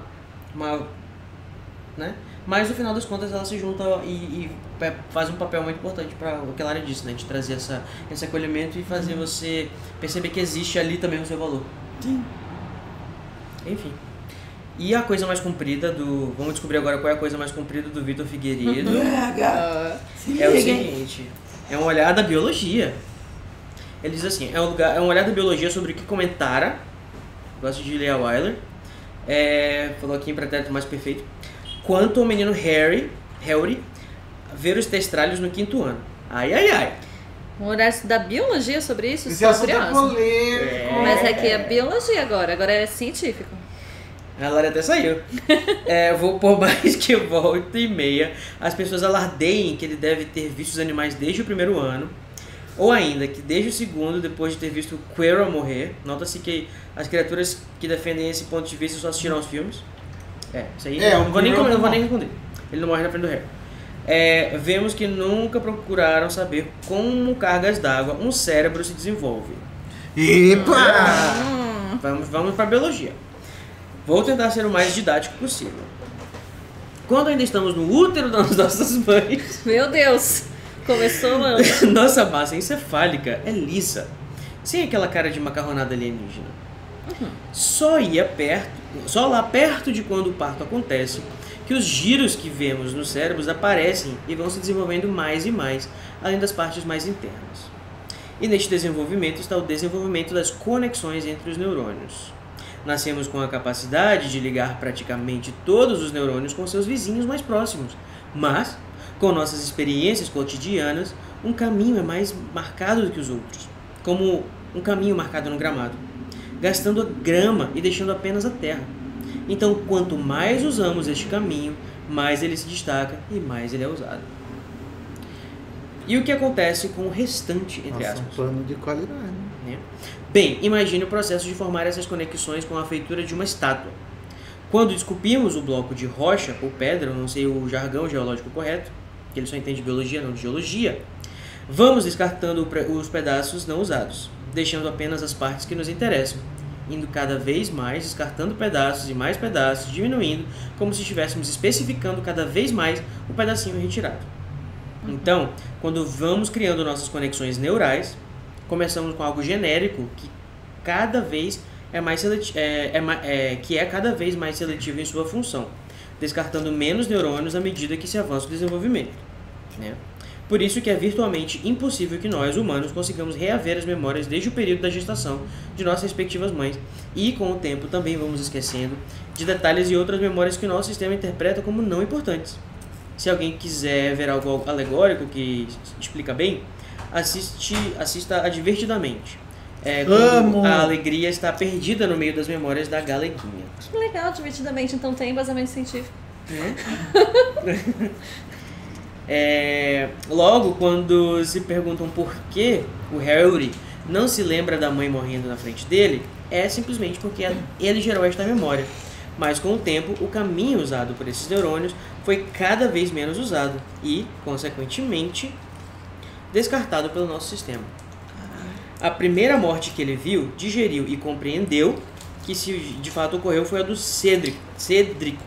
uma, né? Mas no final das contas ela se junta e, e faz um papel muito importante para o que a Lara disse, né? De trazer essa, esse acolhimento e fazer você perceber que existe ali também o seu valor. Sim. Enfim. E a coisa mais comprida do. Vamos descobrir agora qual é a coisa mais comprida do Vitor Figueiredo. É, gata. Se É o seguinte: é um olhar da biologia. Ele diz assim: é um, lugar, é um olhar da biologia sobre o que comentara. Gosto de Leah Weiler. É, falou aqui em pretérito mais perfeito. Quanto ao menino Harry, Harry ver os testralhos no quinto ano. Ai, ai, ai. Um olhar da biologia sobre isso? Esse Estou assunto é polêmico. Mas é que é biologia agora, agora é científico. A Lara até saiu. É, vou por mais que volta e meia, as pessoas alardeiem que ele deve ter visto os animais desde o primeiro ano, ou ainda que desde o segundo, depois de ter visto Quirrell morrer. Nota-se que as criaturas que defendem esse ponto de vista só assistiram aos filmes. É, isso aí É, não, vou nem, não vou nem responder. Ele não morre na frente do Harry. É, vemos que nunca procuraram saber como cargas d'água um cérebro se desenvolve. Epa! Vamos, vamos para biologia. Vou tentar ser o mais didático possível. Quando ainda estamos no útero das nossas mães, Meu Deus! Começou antes. nossa massa encefálica é lisa, sem aquela cara de macarronada alienígena. Só ia perto, só lá perto de quando o parto acontece, que os giros que vemos nos cérebros aparecem e vão se desenvolvendo mais e mais, além das partes mais internas. E neste desenvolvimento está o desenvolvimento das conexões entre os neurônios. Nascemos com a capacidade de ligar praticamente todos os neurônios com seus vizinhos mais próximos, mas, com nossas experiências cotidianas, um caminho é mais marcado do que os outros, como um caminho marcado no gramado, gastando a grama e deixando apenas a terra. Então, quanto mais usamos este caminho, mais ele se destaca e mais ele é usado. E o que acontece com o restante, entre Nossa, um aspas? plano de qualidade. né? Bem, imagine o processo de formar essas conexões com a feitura de uma estátua. Quando esculpimos o bloco de rocha ou pedra, eu não sei o jargão geológico correto, que ele só entende biologia, não de geologia, vamos descartando os pedaços não usados, deixando apenas as partes que nos interessam, indo cada vez mais descartando pedaços e mais pedaços, diminuindo, como se estivéssemos especificando cada vez mais o pedacinho retirado. Então, quando vamos criando nossas conexões neurais, começamos com algo genérico que cada vez é mais é, é é, que é cada vez mais seletivo em sua função, descartando menos neurônios à medida que se avança o desenvolvimento. né? Por isso que é virtualmente impossível que nós, humanos, consigamos reaver as memórias desde o período da gestação de nossas respectivas mães e, com o tempo, também vamos esquecendo de detalhes e outras memórias que o nosso sistema interpreta como não importantes. Se alguém quiser ver algo alegórico que explica bem, assiste, assista a Divertidamente. É, a alegria está perdida no meio das memórias da galeguinha. Que legal, divertidamente, então tem embasamento científico. É, logo, quando se perguntam por que o Harry não se lembra da mãe morrendo na frente dele, é simplesmente porque ele gerou esta memória. Mas com o tempo, o caminho usado por esses neurônios foi cada vez menos usado e, consequentemente, descartado pelo nosso sistema. A primeira morte que ele viu, digeriu e compreendeu que se de fato ocorreu foi a do Cédrico, Cédrico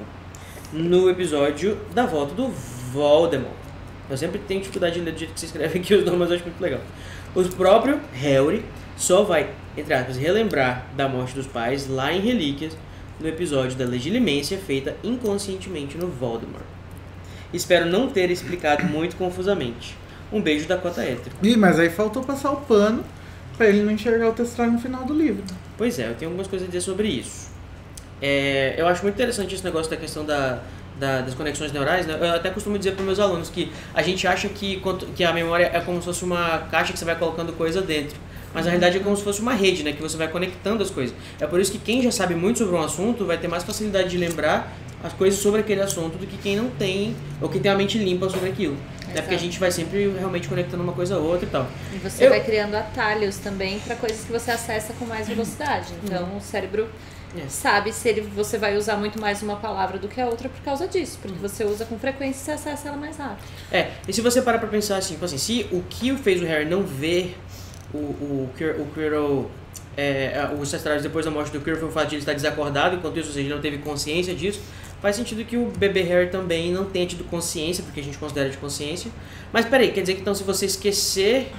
no episódio da volta do Voldemort. Eu sempre tenho dificuldade de ler do jeito que se escreve aqui os nomes, mas eu acho muito legal. O próprio Harry só vai, entre aspas, relembrar da morte dos pais lá em Relíquias, no episódio da legilimência feita inconscientemente no Voldemort. Espero não ter explicado muito confusamente. Um beijo da cota hétero. Ih, mas aí faltou passar o pano pra ele não enxergar o testralho no final do livro. Pois é, eu tenho algumas coisas a dizer sobre isso. É, eu acho muito interessante esse negócio da questão da, da- das conexões neurais. Né? Eu até costumo dizer para meus alunos que a gente acha que, que a memória é como se fosse uma caixa que você vai colocando coisa dentro. Mas na realidade é como se fosse uma rede, né? Que você vai conectando as coisas. É por isso que quem já sabe muito sobre um assunto vai ter mais facilidade de lembrar as coisas sobre aquele assunto do que quem não tem, ou quem tem a mente limpa sobre aquilo. É porque a Exato. gente vai sempre realmente conectando uma coisa a outra e tal. E você Eu- vai criando atalhos também para coisas que você acessa com mais velocidade. Então o cérebro É. sabe se ele, você vai usar muito mais uma palavra do que a outra por causa disso. Porque você usa com frequência e você acessa ela mais rápido. É, e se você parar pra pensar assim, tipo assim, se o que fez o Harry não ver o, o, o Quirrell, é, os ancestrais depois da morte do Quirrell foi o fato de ele estar desacordado, enquanto isso, ou seja, ele não teve consciência disso, faz sentido que o bebê Harry também não tenha tido consciência, porque a gente considera de consciência. Mas peraí, quer dizer que então se você esquecer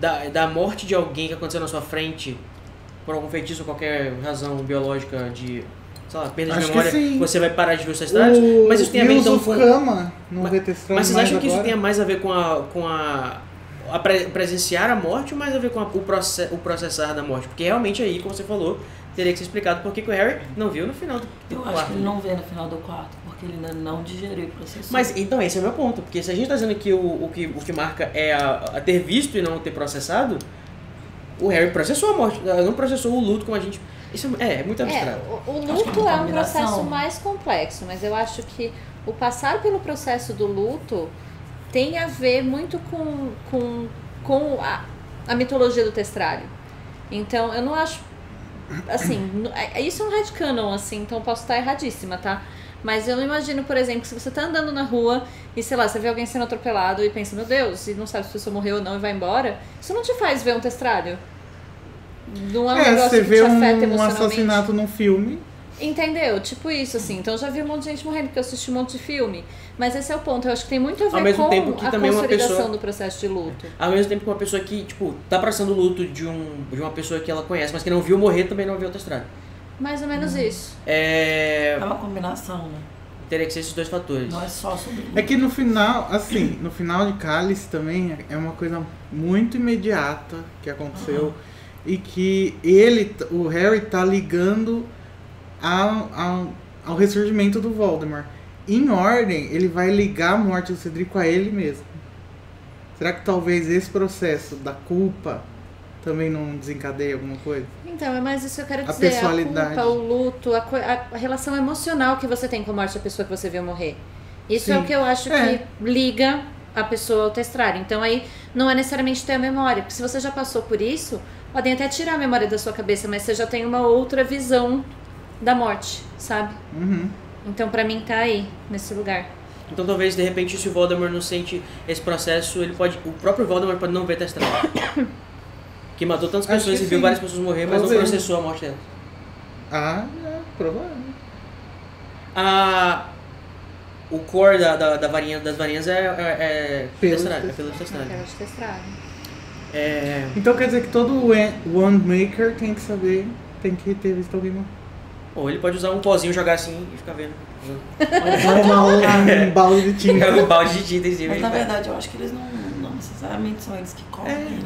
da, da morte de alguém que aconteceu na sua frente, por algum feitiço ou qualquer razão biológica de, sei lá, perda de Acho que memória, você vai parar de ver os ancestrais? O Mas isso tem a ver então com... Kama não Mas- Mas vocês acham que isso agora? tem mais a ver com a, com a, a pre- presenciar a morte ou mais a ver com a- o, proce, o processar da morte? Porque realmente aí, como você falou, teria que ser explicado por que o Harry não viu no final do, do Eu acho quarto. que ele não vê no final do quarto, porque ele ainda não digeriu o processo. Mas então esse é o meu ponto, porque se a gente está dizendo que o, o, que o que marca é a, a ter visto e não ter processado, o Harry processou a morte, não processou o luto como a gente. Isso é, é muito É, abstrato. o, o Acho que é luto é um processo mais complexo, mas eu acho que o passar pelo processo do luto tem a ver muito com, com, com a, a mitologia do testralho. Então, eu não acho. Assim, n- é- isso é um headcanon, assim, então posso estar erradíssima, tá? Mas eu não imagino, por exemplo, se você tá andando na rua e, sei lá, você vê alguém sendo atropelado e pensa, meu Deus, e não sabe se a pessoa morreu ou não e vai embora, isso não te faz ver um testralho? Não é um É, negócio você que vê te um, afeta um emocionalmente. assassinato num filme. Entendeu? Tipo isso, assim. Então eu já vi um monte de gente morrendo porque eu assisti um monte de filme. Mas esse é o ponto. Eu acho que tem muito a ver Ao mesmo com tempo que a também uma consolidação pessoa- do processo de luto. Ao mesmo tempo que uma pessoa que, tipo, tá passando o luto de, um, de uma pessoa que ela conhece, mas que não viu morrer, também não viu outra estrada. Mais ou menos isso. É. É uma combinação, né? Teria que ser esses dois fatores. Não é só sobre É que no final, assim, no final de Cálice também é uma coisa muito imediata que aconteceu e que ele, o Harry tá ligando ao, ao, ao ressurgimento do Voldemort. Em ordem, ele vai ligar a morte do Cedrico a ele mesmo. Será que talvez esse processo da culpa também não desencadeia alguma coisa? Então, é mais isso que eu quero A dizer. pessoalidade. A culpa, o luto, a, a- relação emocional que você tem com a morte da pessoa que você viu morrer. Isso é Sim. o que eu acho É. que liga a pessoa ao testrário. Então aí não é necessariamente ter a memória, porque se você já passou por isso, podem até tirar a memória da sua cabeça, mas você já tem uma outra visão da morte, sabe? Uhum. Então pra mim tá aí, nesse lugar. Então talvez de repente se o Voldemort não sente esse processo, ele pode. O próprio Voldemort pode não ver a estrada. Que matou tantas Acho pessoas e viu sim. várias pessoas morrer, mas não Talvez. processou a morte delas. Ah, é, provável. A. O core da, da, da varinha, das varinhas é, é, é Pelo testralho, é. É. Então quer dizer que todo Wan- Wandmaker tem que saber, tem que ter visto alguém morrer. Ou ele pode usar um pozinho, jogar assim e ficar vendo. Uma, um balde de tinta. um balde de tinta em cima. Mas na verdade eu acho que eles não, não necessariamente são eles que comem, É. né?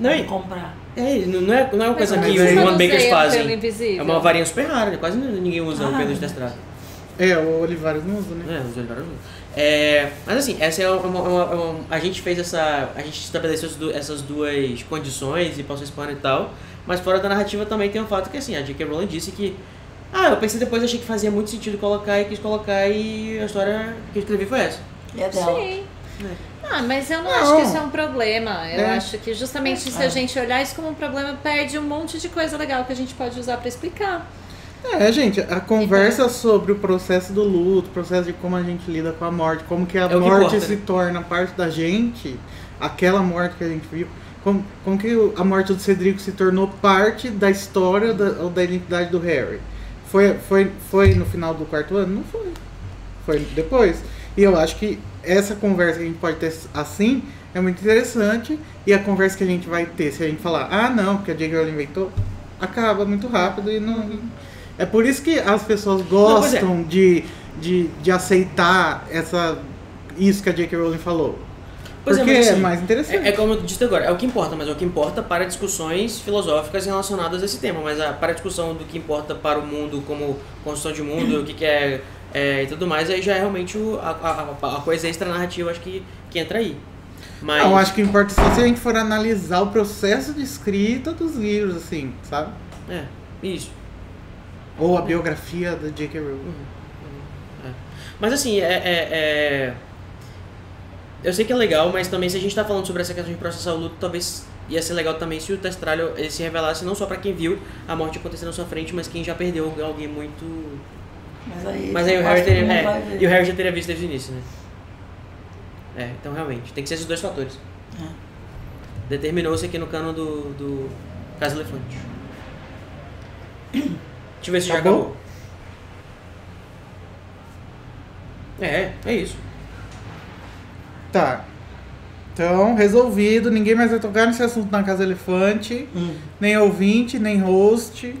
Não, comprar. É, não não é, não é uma coisa Mas que os One fazem. invisível. É uma varinha super rara, né? quase ninguém usa o Ah. pelo de testrado. É, o Olivário não usa, né? É, os Olivários não. É, mas assim, essa é uma, uma- uma- a gente fez essa. A gente estabeleceu essas du- essas duas condições e passou spawner e tal. Mas fora da narrativa também tem um fato que assim, a J.K. Rowling disse que. Ah, eu pensei depois, achei que fazia muito sentido colocar e quis colocar e a história que eu escrevi foi essa. E é dela. Sim. É. Ah, mas eu não, Não. acho que isso é um problema. Eu É. acho que justamente se É. a gente olhar isso como um problema, perde um monte de coisa legal que a gente pode usar pra explicar. É, gente, a conversa sobre o processo do luto, o processo de como a gente lida com a morte, como que a É morte importa, se né? torna parte da gente, aquela morte que a gente viu, como, como que a morte do Cedrico se tornou parte da história da, ou da identidade do Harry. Foi, foi, foi no final do quarto ano? Não foi. Foi depois. E eu acho que essa conversa que a gente pode ter assim é muito interessante. E a conversa que a gente vai ter, se a gente falar, ah não, porque a J.K. Rowling inventou, acaba muito rápido e não. É por isso que as pessoas é. gostam de, de, de aceitar essa, isso que a J.K. Rowling falou. Pois porque mas é, assim, mais interessante. É, é como eu disse agora, é o que importa, mas é o que importa para discussões filosóficas relacionadas a esse tema. Mas a, para a discussão do que importa para o mundo como construção de mundo, o que, que é, é, e tudo mais, aí já é realmente o, a, a, a coisa extra-narrativa, acho que, que entra aí. Mas, Não, acho que importa só se a gente for analisar o processo de escrita dos livros, assim, sabe? É, isso. Ou a biografia da J.K. Rowling. Mas assim, é, é- é- Eu sei que é legal, mas também se a gente tá falando sobre essa questão de processar o luto, talvez ia ser legal também se o Testralho ele se revelasse não só pra quem viu a morte acontecer na sua frente, mas quem já perdeu alguém muito. Mas aí, Mas aí o Harry teria. é, e o Harry já teria visto desde o início, né? É, então realmente, tem que ser esses dois fatores. É. Determinou-se aqui no cano do, do Caso Elefante. Deixa eu ver se já Acabou? acabou. É, é isso. Tá. Então, resolvido. Ninguém mais vai tocar nesse assunto na Casa Elefante. Hum. Nem ouvinte, nem host.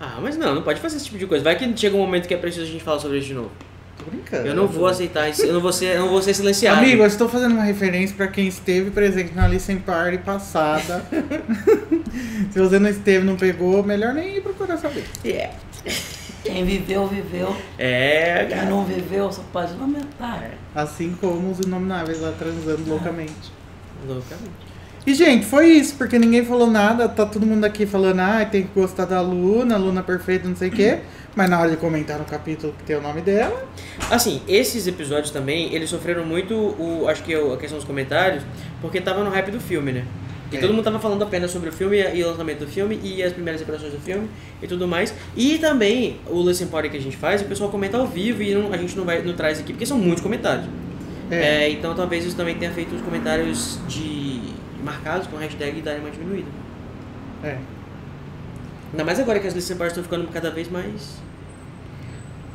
Ah, mas não, não pode fazer esse tipo de coisa. Vai que chega um momento que é preciso a gente falar sobre isso de novo. Tô brincando. Eu não vou aceitar isso, eu não vou ser, eu não vou ser silenciado. Amigo, eu estou fazendo uma referência para quem esteve presente na Listen Party passada. Se você não esteve, não pegou, melhor nem ir procurar saber. Yeah. Quem viveu, viveu. É, Quem não viveu, só pode lamentar. Assim como os inomináveis lá transando loucamente. Loucamente. E, gente, foi isso, porque ninguém falou nada. Tá todo mundo aqui falando, ah, tem que gostar da Luna, Luna perfeita, não sei o quê. Mas na hora de comentar no capítulo que tem o nome dela, Assim, esses episódios também, eles sofreram muito, o, acho que a questão dos comentários, porque tava no hype do filme, né? E É. todo mundo tava falando apenas sobre o filme e o lançamento do filme e as primeiras impressões do filme e tudo mais. E também o Listen Party que a gente faz, o pessoal comenta ao vivo e não- a gente não vai não traz aqui, porque são muitos comentários. é. É, então talvez isso também tenha feito os comentários de marcados com hashtag darem uma diminuída. é. Ainda mais agora que as Listen Parties estão ficando cada vez mais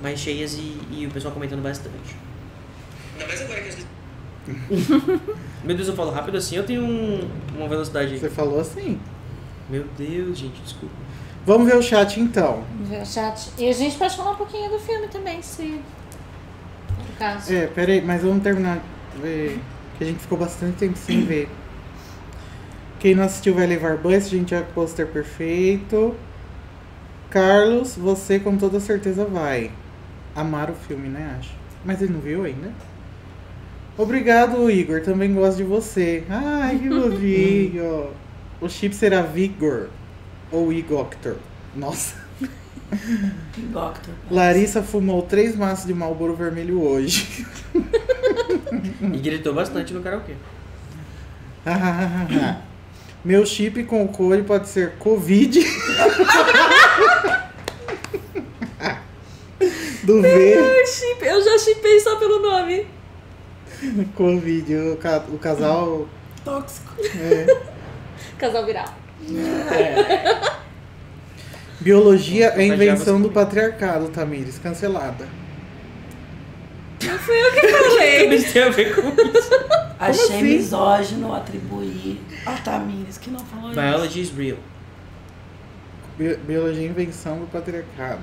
mais cheias e, e o pessoal comentando bastante. Ainda mais agora que as Meu Deus, eu falo rápido assim, eu tenho um- uma velocidade aí. Você falou assim. Meu Deus, gente, desculpa. Vamos ver o chat então. Vamos ver o chat. E a gente pode falar um pouquinho do filme também, se. No caso. É, peraí, mas vamos terminar. ver, Que a gente ficou bastante tempo sem ver. Quem não assistiu vai levar bus, gente, é o pôster perfeito. Carlos, você com toda certeza vai amar o filme, né? Acho. Mas ele não viu ainda? Obrigado, Igor. Também gosto de você. Ai, que fofinho. o chip será Vigor ou Igoctor. Nossa. Doctor. Larissa fumou três maços de Marlboro vermelho hoje. E gritou bastante no karaokê. Meu chip com o Core pode ser Covid. Do V, Eu, chip, eu já chipei só pelo nome. Covid. O, ca- o casal. Tóxico. é. Casal viral. Biologia é Mas já invenção do patriarcado, Tamires. Cancelada. Não fui eu que falei. Isso tem a ver com isso. Achei assim? misógino atribuir a Tamires que não falou isso. Biology is real. Bi- Biologia é invenção do patriarcado.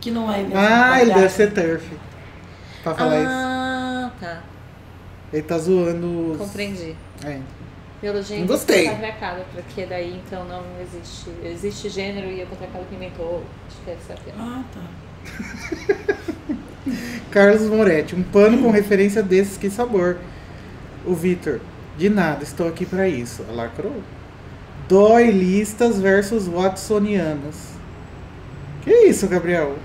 Que não é invenção Ah, ele deve ser turf. Pra falar isso. Ah, tá. Ele tá zoando os. Compreendi. É. Biologia Não gostei. o patriarcado, porque daí então não existe. Existe gênero e é o patriarcado que inventou. Acho que essa é a piada. Ah, tá. Carlos Moretti, um pano com referência desses, que sabor. O Vitor, de nada, estou aqui pra isso. Lacrou. Doilistas versus Watsonianos. Que isso, Gabriel?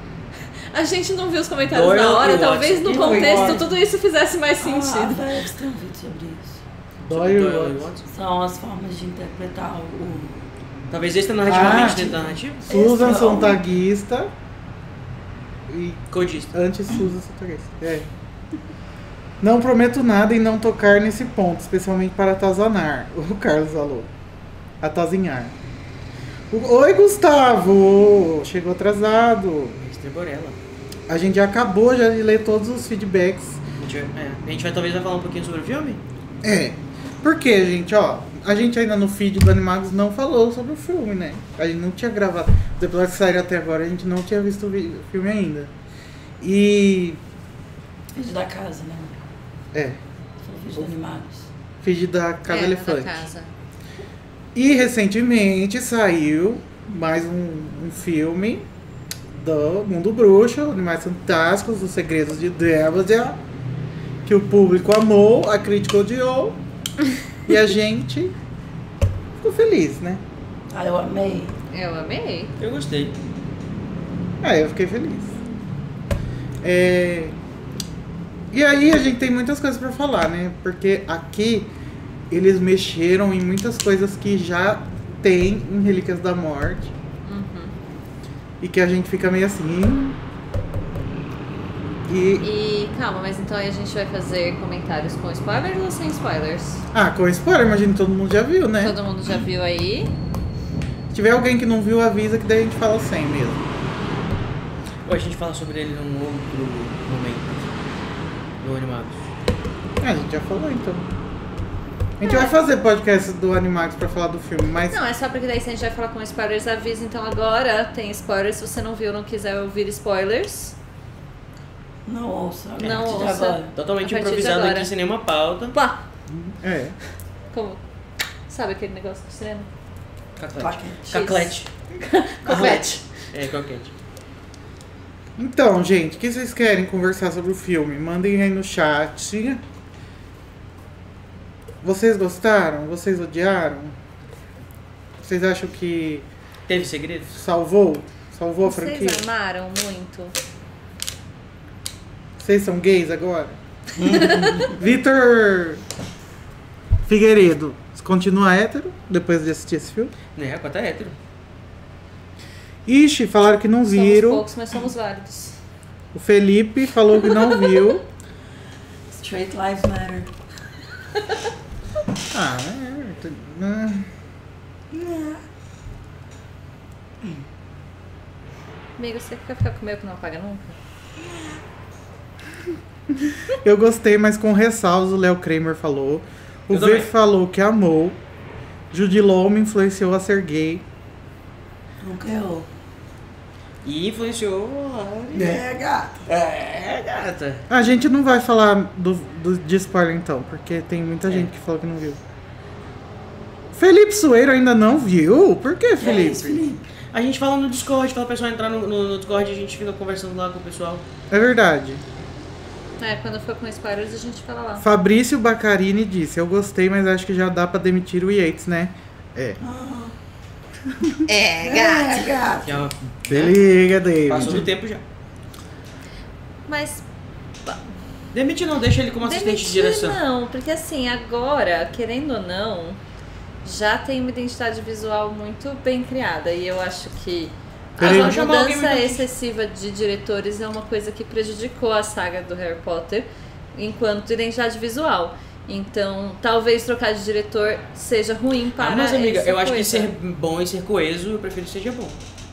A gente não viu os comentários Doyle na hora, talvez no contexto tudo isso fizesse mais Ah, sentido. Vex tem um vídeo sobre isso. Dói Doyle. São as formas de interpretar o. Talvez extra narrativamente Ah, dentro da narrativa. Susan é Sontaguista e Codista. anti-Susan Sontaguista. É. Não prometo nada em não tocar nesse ponto, especialmente para atazanar. O Carlos falou. Atazinhar. O- Oi, Gustavo! Chegou atrasado. Estreborela. A gente já acabou já de ler todos os feedbacks. A gente, vai, é, a gente vai talvez vai falar um pouquinho sobre o filme? É. Porque, gente, ó, a gente ainda no feed do Animagos não falou sobre o filme, né? A gente não tinha gravado. Os episódios que saíram até agora, a gente não tinha visto o filme ainda. E. Vídeo da casa, né? É, Vídeos animados. feed da Casa é, da Elefante. casa. E recentemente saiu mais um, um filme do Mundo Bruxo, Animais Fantásticos, Os Segredos de Dumbledore, que o público amou, a crítica odiou, e a gente ficou feliz, né? Ah, eu amei. Eu amei. Eu gostei. É, eu fiquei feliz. É, E aí a gente tem muitas coisas pra falar, né? Porque aqui eles mexeram em muitas coisas que já tem em Relíquias da Morte. E que a gente fica meio assim. E. E calma, mas então aí a gente vai fazer comentários com spoilers ou sem spoilers? Ah, com spoiler, imagino que todo mundo já viu, né? Todo mundo já viu aí? Se tiver alguém que não viu, avisa que daí a gente fala sem mesmo. Ou a gente fala sobre ele num outro momento. No Animados. Ah, a gente já falou então. A gente vai fazer podcast do Animax pra falar do filme, mas. Não, é só porque daí se a gente vai falar com spoilers, avisa. Então agora tem spoilers. Se você não viu ou não quiser ouvir spoilers, Não ouça. Não de ouça. agora. Totalmente improvisado aqui sem nenhuma pauta. pá! É. Como? Sabe aquele negócio do cinema? Caclete. Caclete. É, coquete. Então, gente, o que vocês querem conversar sobre o filme? Mandem aí no chat. Vocês gostaram? Vocês odiaram? Vocês acham que Teve segredos? salvou? Salvou a franquia? Vocês amaram muito? Vocês são gays agora? Vitor Figueiredo, continua hétero depois de assistir esse filme? Né, quanto é hétero. Ixi, falaram que não Somos viram. poucos, mas somos válidos. O Felipe falou que não viu. Straight Lives Matter. Ah, é. ah. Amigo, você quer ficar comigo que não apaga nunca? Eu gostei, mas com ressalvas, o Léo Kramer falou. O Eu V também. falou que amou. Judy Law me influenciou a ser gay. Nunca errou. E influenciou. É, gato. É, gata. A gente não vai falar do, do- de spoiler então, porque tem muita É. gente que falou que não viu. Felipe Sueiro ainda não viu? Por que, Que é Felipe? isso, Felipe? A gente fala no Discord, fala o pessoal entrar no, no, no Discord e a gente fica conversando lá com o pessoal. É verdade. É, quando for com spoilers a gente fala lá. Fabrício Bacarini disse: Eu gostei, mas acho que já dá pra demitir o Yates, né? É. É, É, gato. Já Se liga, passou do David. tempo já. Mas Demite não, deixa ele como assistente de direção. não, porque assim, agora, querendo ou não, já tem uma identidade visual muito bem criada. E eu acho que a mudança excessiva de diretores é uma coisa que prejudicou a saga do Harry Potter enquanto identidade visual. Então, talvez trocar de diretor seja ruim para Ah, mas amiga, essa eu acho que coisa. ser bom e ser coeso, eu prefiro que seja bom.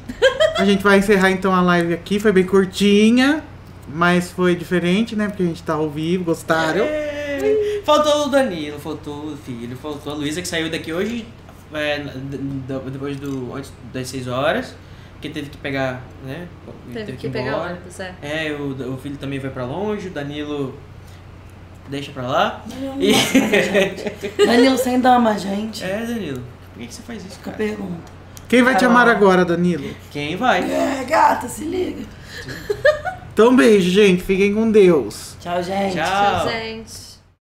A gente vai encerrar então a live aqui. Foi bem curtinha, mas foi diferente, né? Porque a gente tá ao vivo, gostaram? É. Faltou o Danilo, faltou o filho, faltou a Luísa que saiu daqui hoje, é, depois do. antes das 6 horas, que teve que pegar, né? Teve que ir pegar embora. ônibus, é. É, o, o filho também vai pra longe, o Danilo deixa pra lá. Danilo não E- gente. Danilo sem dama, gente. É, Danilo, por que, que você faz isso, Fica a cara? pergunta. Quem vai te Carol. amar agora, Danilo? Quem vai? É, gata, se liga. Então, beijo, gente. Fiquem com Deus. Tchau, gente. Tchau. Tchau, gente.